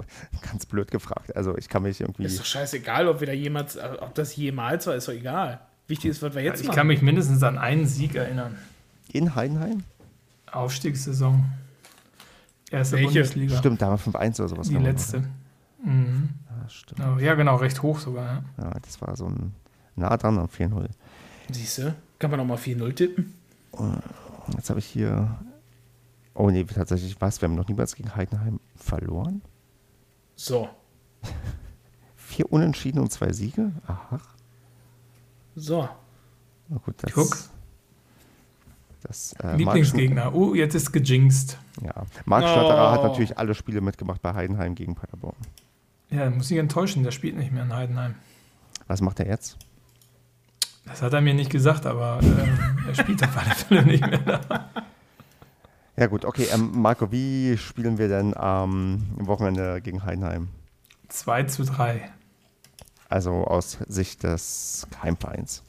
ganz blöd gefragt. Also ich kann mich irgendwie. Ist doch scheißegal, ob wir da jemals, ob das jemals war, ist doch egal. Wichtig ist, was wir jetzt Ich machen. kann mich mindestens an einen Sieg erinnern. In Heidenheim? Aufstiegssaison. Erste Welche? Bundesliga. Stimmt, da haben wir 5-1 oder sowas Die letzte. Mhm. Ja, stimmt. Ja, Ja, genau, recht hoch sogar. Ja. Ja, das war so ein nah dran am 4-0. Siehst du? Kann man noch mal 4-0 tippen? Jetzt habe ich hier. Oh nee, tatsächlich was? Wir haben noch niemals gegen Heidenheim verloren. So. Vier Unentschieden und zwei Siege? Aha. So. Na gut, das. Guck. Das, äh, Lieblingsgegner. Uh, jetzt ist gejinxt. Marc, ja. Marc Schnatterer hat Oh. natürlich alle Spiele mitgemacht bei Heidenheim gegen Paderborn. Ja, muss ich enttäuschen, der spielt nicht mehr in Heidenheim. Was macht er jetzt? Das hat er mir nicht gesagt, aber ähm, er spielt auf alle Fälle nicht mehr da. Ja gut, okay. Ähm, Marco, wie spielen wir denn am Wochenende gegen Heidenheim? 2 zu 3. Also aus Sicht des Heimvereins.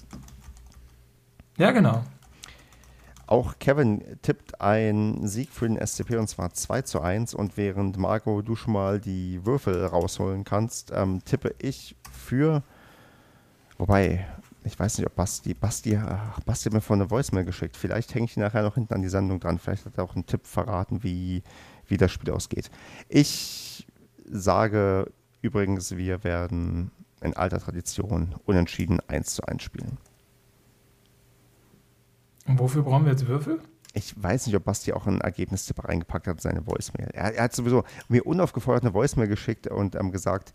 Ja, genau. Auch Kevin tippt einen Sieg für den SCP und zwar 2 zu 1. Und während Marco, du schon mal die Würfel rausholen kannst, ähm, tippe ich für. Wobei, ich weiß nicht, ob Basti. Basti, ach, Basti hat mir vorhin eine Voicemail geschickt. Vielleicht hänge ich ihn nachher noch hinten an die Sendung dran. Vielleicht hat er auch einen Tipp verraten, wie, wie das Spiel ausgeht. Ich sage übrigens, wir werden in alter Tradition unentschieden 1 zu 1 spielen. Und wofür brauchen wir jetzt Würfel? Ich weiß nicht, ob Basti auch einen Ergebnistipp reingepackt hat in seine Voicemail. Er, er hat sowieso mir unaufgefordert eine Voicemail geschickt und ähm, gesagt,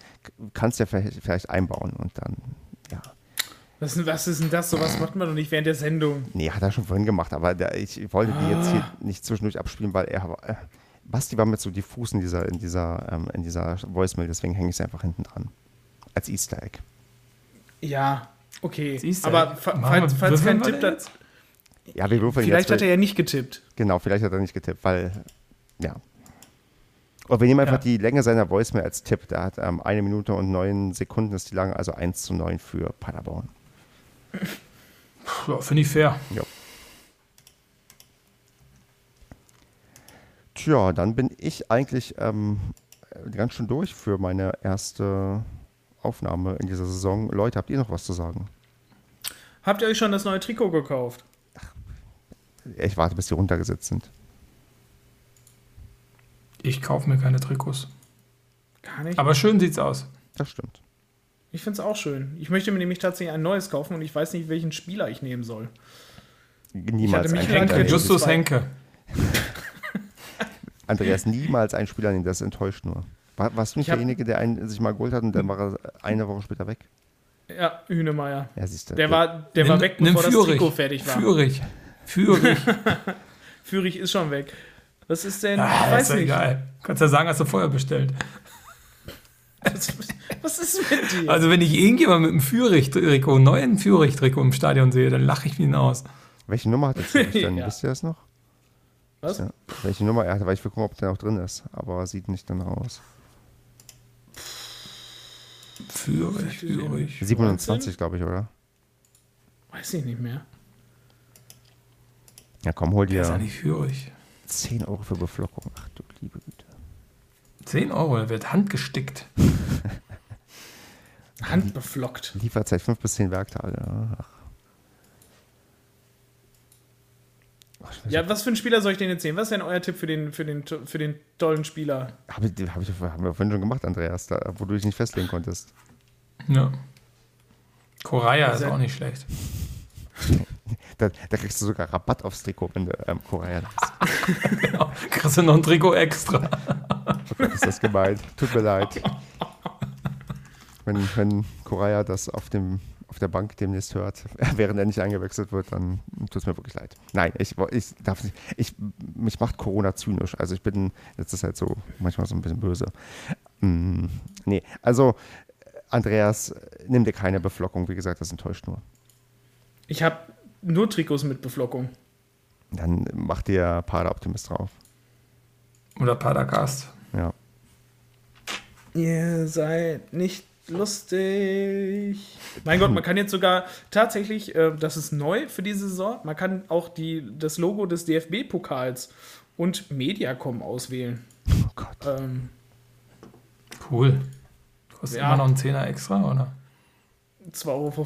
kannst ja vielleicht, vielleicht einbauen. Und dann, ja. Was, ist- was ist denn das? Sowas macht man doch nicht während der Sendung. Nee, hat er schon vorhin gemacht, aber der, ich wollte die jetzt hier nicht zwischendurch abspielen, weil er. Äh, Basti war mir zu diffus in dieser, in dieser, ähm, in dieser Voicemail, deswegen hänge ich es einfach hinten dran. Als Easter Egg. Ja, okay. Siehst du, Aber fa falls, falls kein Tipp denn da, Ja, wir würfeln Vielleicht jetzt. hat er ja nicht getippt. Genau, vielleicht hat er nicht getippt, weil, ja. Und wir nehmen einfach Ja. die Länge seiner Voicemail als Tipp. Der hat ähm, eine Minute und neun Sekunden ist die lange, also 1 zu 9 für Paderborn. Ja, Finde ich fair. Ja. Tja, dann bin ich eigentlich ähm, ganz schön durch für meine erste Aufnahme in dieser Saison. Leute, habt ihr noch was zu sagen? Habt ihr euch schon das neue Trikot gekauft? Ich warte, bis die runtergesetzt sind. Ich kaufe mir keine Trikots. Gar nicht. Aber schön sieht's aus. Das stimmt. ich finde es auch schön. Ich möchte mir nämlich tatsächlich ein neues kaufen und ich weiß nicht, welchen Spieler ich nehmen soll. Niemals mich Spieler, für den- Justus. Henke. Andreas, niemals ein Spieler, den das enttäuscht nur. War, warst du nicht Ich derjenige, der einen, sich mal geholt hat und dann war er eine Woche später weg? Ja, Hünemeyer. Ja, siehst du. Der war, der war weg, bevor das Trikot fertig war. Führig. Führig. Führig ist schon weg. Was ist denn? Ah, ich weiß ist doch nicht. egal. Kannst ja sagen, hast du vorher bestellt. Was, ist mit dir? Also wenn ich irgendjemand mit einem Führig-Trikot, einem neuen Führig-Trikot im Stadion sehe, dann lache ich ihn aus. Welche Nummer hat er denn? Ja. Wisst ihr das noch? Was? Ja. Welche Nummer er weil ich will gucken, ob der noch drin ist. Aber sieht nicht dann raus. Führig, Führig. 27, glaube ich, oder? Weiß ich nicht mehr. Ja, komm, hol Der ist ja dir nicht Führig. 10 Euro für Beflockung. Ach du liebe Güte. 10 Euro, der wird handgestickt. Handbeflockt. Lieferzeit 5 bis 10 Werktage. Ach. Weiß Ja, was für einen Spieler soll ich denn jetzt sehen? Was ist denn euer Tipp für den, für den, für den tollen Spieler? Hab ich, hab ich, haben wir vorhin schon gemacht, Andreas, da, wo du dich nicht festlegen konntest. Ja. Koraya ist Also- auch nicht schlecht. Da, da kriegst du sogar Rabatt aufs Trikot, wenn du ähm, Korea hast. Genau. Kriegst du noch ein Trikot extra. Gott, ist das gemeint. Tut mir leid. Wenn, wenn Korea das auf, dem, auf der Bank demnächst hört, während er nicht eingewechselt wird, dann tut es mir wirklich leid. Nein, ich, ich darf nicht. Ich, mich macht Corona zynisch. Also ich bin jetzt ist halt so manchmal so ein bisschen böse. Mm, nee, also Andreas, nimm dir keine Beflockung. Wie gesagt, das enttäuscht nur. Ich habe nur Trikots mit Beflockung. Dann mach dir Pader-Optimist drauf. Oder Padercast. Ja. Ihr seid nicht lustig. Mein Gott, man kann jetzt sogar tatsächlich, äh, das ist neu für diese Saison, man kann auch die, das Logo des DFB-Pokals und Mediacom auswählen. Oh Gott. Ähm, Cool. Kostet Ja. immer noch einen Zehner extra, oder? 2,50 Euro.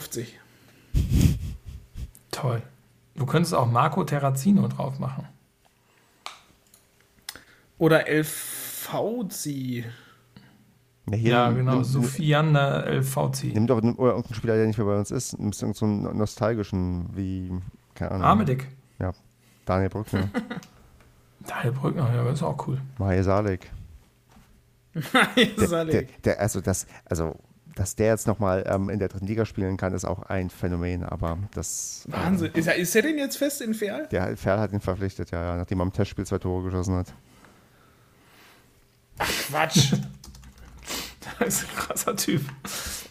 Toll. Du könntest auch Marco Terrazino drauf machen. Oder LVZ. Ja, hier, Ja, genau. Nimm, Sofiander LVC. nimm doch oder irgendeinen Spieler, der nicht mehr bei uns ist. Nimmst irgendeinen so einen nostalgischen, wie, keine Ahnung. Armedik. Ja, Daniel Brückner, Daniel Brückner, ja, das ist auch cool. Mahe Salek. Der, Salek. der, der, also, das, also, dass der jetzt nochmal ähm, in der dritten Liga spielen kann, ist auch ein Phänomen, aber das. Wahnsinn. Ist er, ist er denn jetzt fest in Ferl? Der Ferl hat ihn verpflichtet, ja, ja, nachdem er im Testspiel zwei Tore geschossen hat. Quatsch. Das ist ein krasser Typ.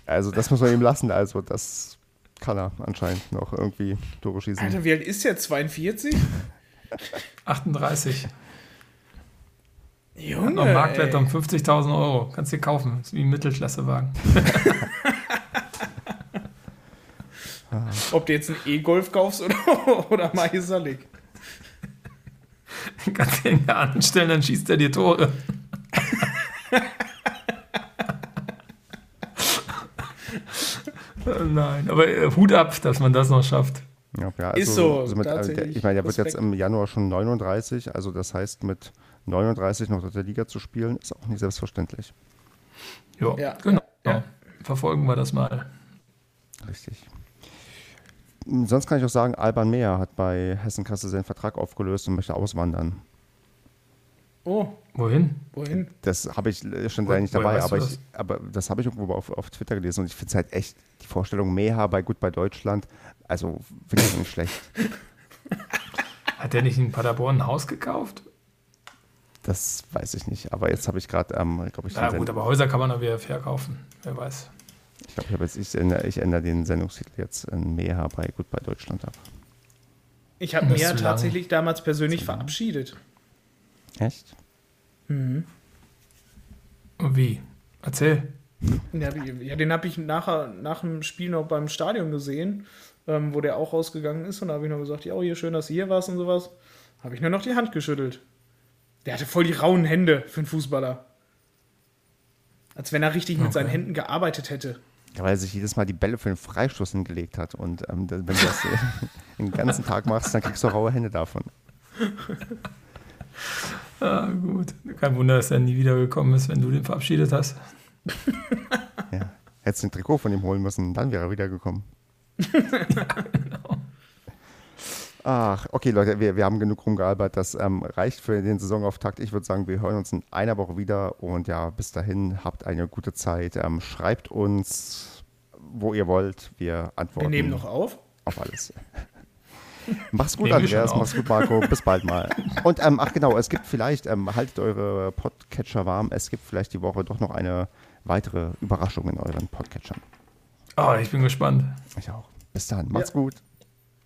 Also, das muss man ihm lassen. Also, das kann er anscheinend noch irgendwie Tore schießen. Alter, wie alt ist der? 42? 38. Junge. Noch Marktwert um 50.000 Euro. Kannst dir kaufen. Ist wie ein Mittelklassewagen. Ob du jetzt einen E-Golf kaufst oder, oder Salik. Kannst den ja anstellen, dann schießt er dir Tore. Nein, aber äh, Hut ab, dass man das noch schafft. Ja, ja, Ist so, mit, äh, der, tatsächlich. ich meine, der wird jetzt Respekt. im Januar schon 39, also das heißt, mit 39 noch dritte Liga zu spielen, ist auch nicht selbstverständlich. Jo, Ja, genau. ja. Verfolgen wir das mal. Richtig. Sonst kann ich auch sagen, Alban Mehr hat bei Hessen Kassel seinen Vertrag aufgelöst und möchte auswandern. Oh, Wohin? wohin? Das habe ich äh, schon lange nicht dabei, aber, ich, aber das habe ich irgendwo auf, auf Twitter gelesen und ich finde es halt echt, die Vorstellung Meha bei Gut bei Deutschland, also wirklich nicht schlecht. Hat der nicht in Paderborn ein Haus gekauft? Das weiß ich nicht, aber jetzt habe ich gerade, ähm, glaube ich, Ja gut, aber Häuser kann man doch wieder verkaufen. Wer weiß. ich glaube, ich, habe jetzt- ich, ändere, ich ändere den Sendungstitel jetzt in Meha bei Gut bei Deutschland ab. Ich habe lang. tatsächlich damals persönlich verabschiedet. Echt? Und wie? Erzähl. Ja, wie- ja den habe ich nachher, nach dem Spiel noch beim Stadion gesehen, ähm, wo der auch rausgegangen ist. Und da habe ich noch gesagt, ja, oh, hier schön, dass du hier warst und sowas. Habe ich nur noch die Hand geschüttelt. Der hatte voll die rauen Hände für einen Fußballer. Als wenn er richtig mit Okay. seinen Händen gearbeitet hätte. Ja, weil er sich jedes Mal die Bälle für den Freistoß hingelegt hat. Und ähm, wenn du das äh, den ganzen Tag machst, dann kriegst du raue Hände davon. Ah, gut. Kein Wunder, dass er nie wiedergekommen ist, wenn du den verabschiedet hast. Ja. Hättest du ein Trikot von ihm holen müssen, dann wäre er wiedergekommen. Ach, okay, Leute, wir, wir haben genug rumgealbert. Das ähm, reicht für den Saisonauftakt. Ich würde sagen, wir hören uns in einer Woche wieder. Und ja, bis dahin, habt eine gute Zeit. Ähm, schreibt uns, wo ihr wollt. Wir antworten Wir nehmen noch auf. auf alles. Mach's gut, Andreas. Mach's gut, Marco. Bis bald mal. Und ähm, ach genau, es gibt vielleicht, ähm, haltet eure Podcatcher warm. Es gibt vielleicht die Woche doch noch eine weitere Überraschung in euren Podcatchern. Oh, ich bin gespannt. Ich auch. Bis dann. Macht's Ja. gut.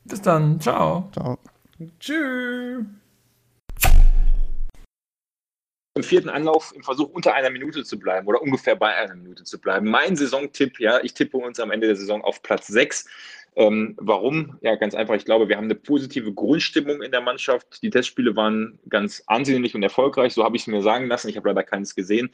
Bis dann. Ciao. Ciao. Tschüss. im vierten Anlauf im Versuch unter einer Minute zu bleiben oder ungefähr bei einer Minute zu bleiben. Mein Saisontipp, ja, ich tippe uns am Ende der Saison auf Platz 6. Ähm, warum? Ja, ganz einfach. Ich glaube, wir haben eine positive Grundstimmung in der Mannschaft. Die Testspiele waren ganz ansehnlich und erfolgreich. So habe ich es mir sagen lassen. Ich habe leider keines gesehen.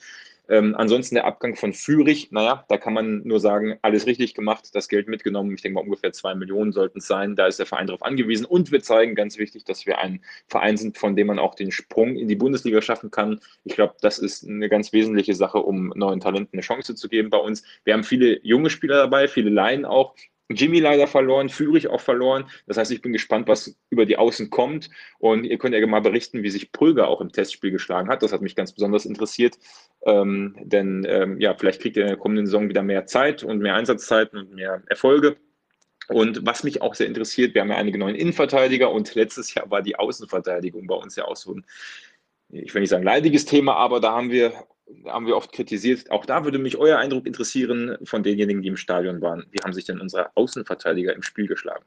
Ähm, ansonsten der Abgang von Fürich. Naja, da kann man nur sagen, alles richtig gemacht, das Geld mitgenommen. Ich denke mal, ungefähr zwei Millionen sollten es sein. Da ist der Verein darauf angewiesen. Und wir zeigen ganz wichtig, dass wir ein Verein sind, von dem man auch den Sprung in die Bundesliga schaffen kann. Ich glaube, das ist eine ganz wesentliche Sache, um neuen Talenten eine Chance zu geben bei uns. Wir haben viele junge Spieler dabei, viele Laien auch. Jimmy leider verloren, Führig auch verloren. Das heißt, ich bin gespannt, was über die Außen kommt. Und ihr könnt ja mal berichten, wie sich Prüger auch im Testspiel geschlagen hat. Das hat mich ganz besonders interessiert. Ähm, denn ähm, ja, vielleicht kriegt ihr in der kommenden Saison wieder mehr Zeit und mehr Einsatzzeiten und mehr Erfolge. Und was mich auch sehr interessiert, wir haben ja einige neuen Innenverteidiger und letztes Jahr war die Außenverteidigung bei uns ja auch so ein, ich will nicht sagen leidiges Thema, aber da haben wir, haben wir oft kritisiert. Auch da würde mich euer Eindruck interessieren von denjenigen, die im Stadion waren. Wie haben sich denn unsere Außenverteidiger im Spiel geschlagen?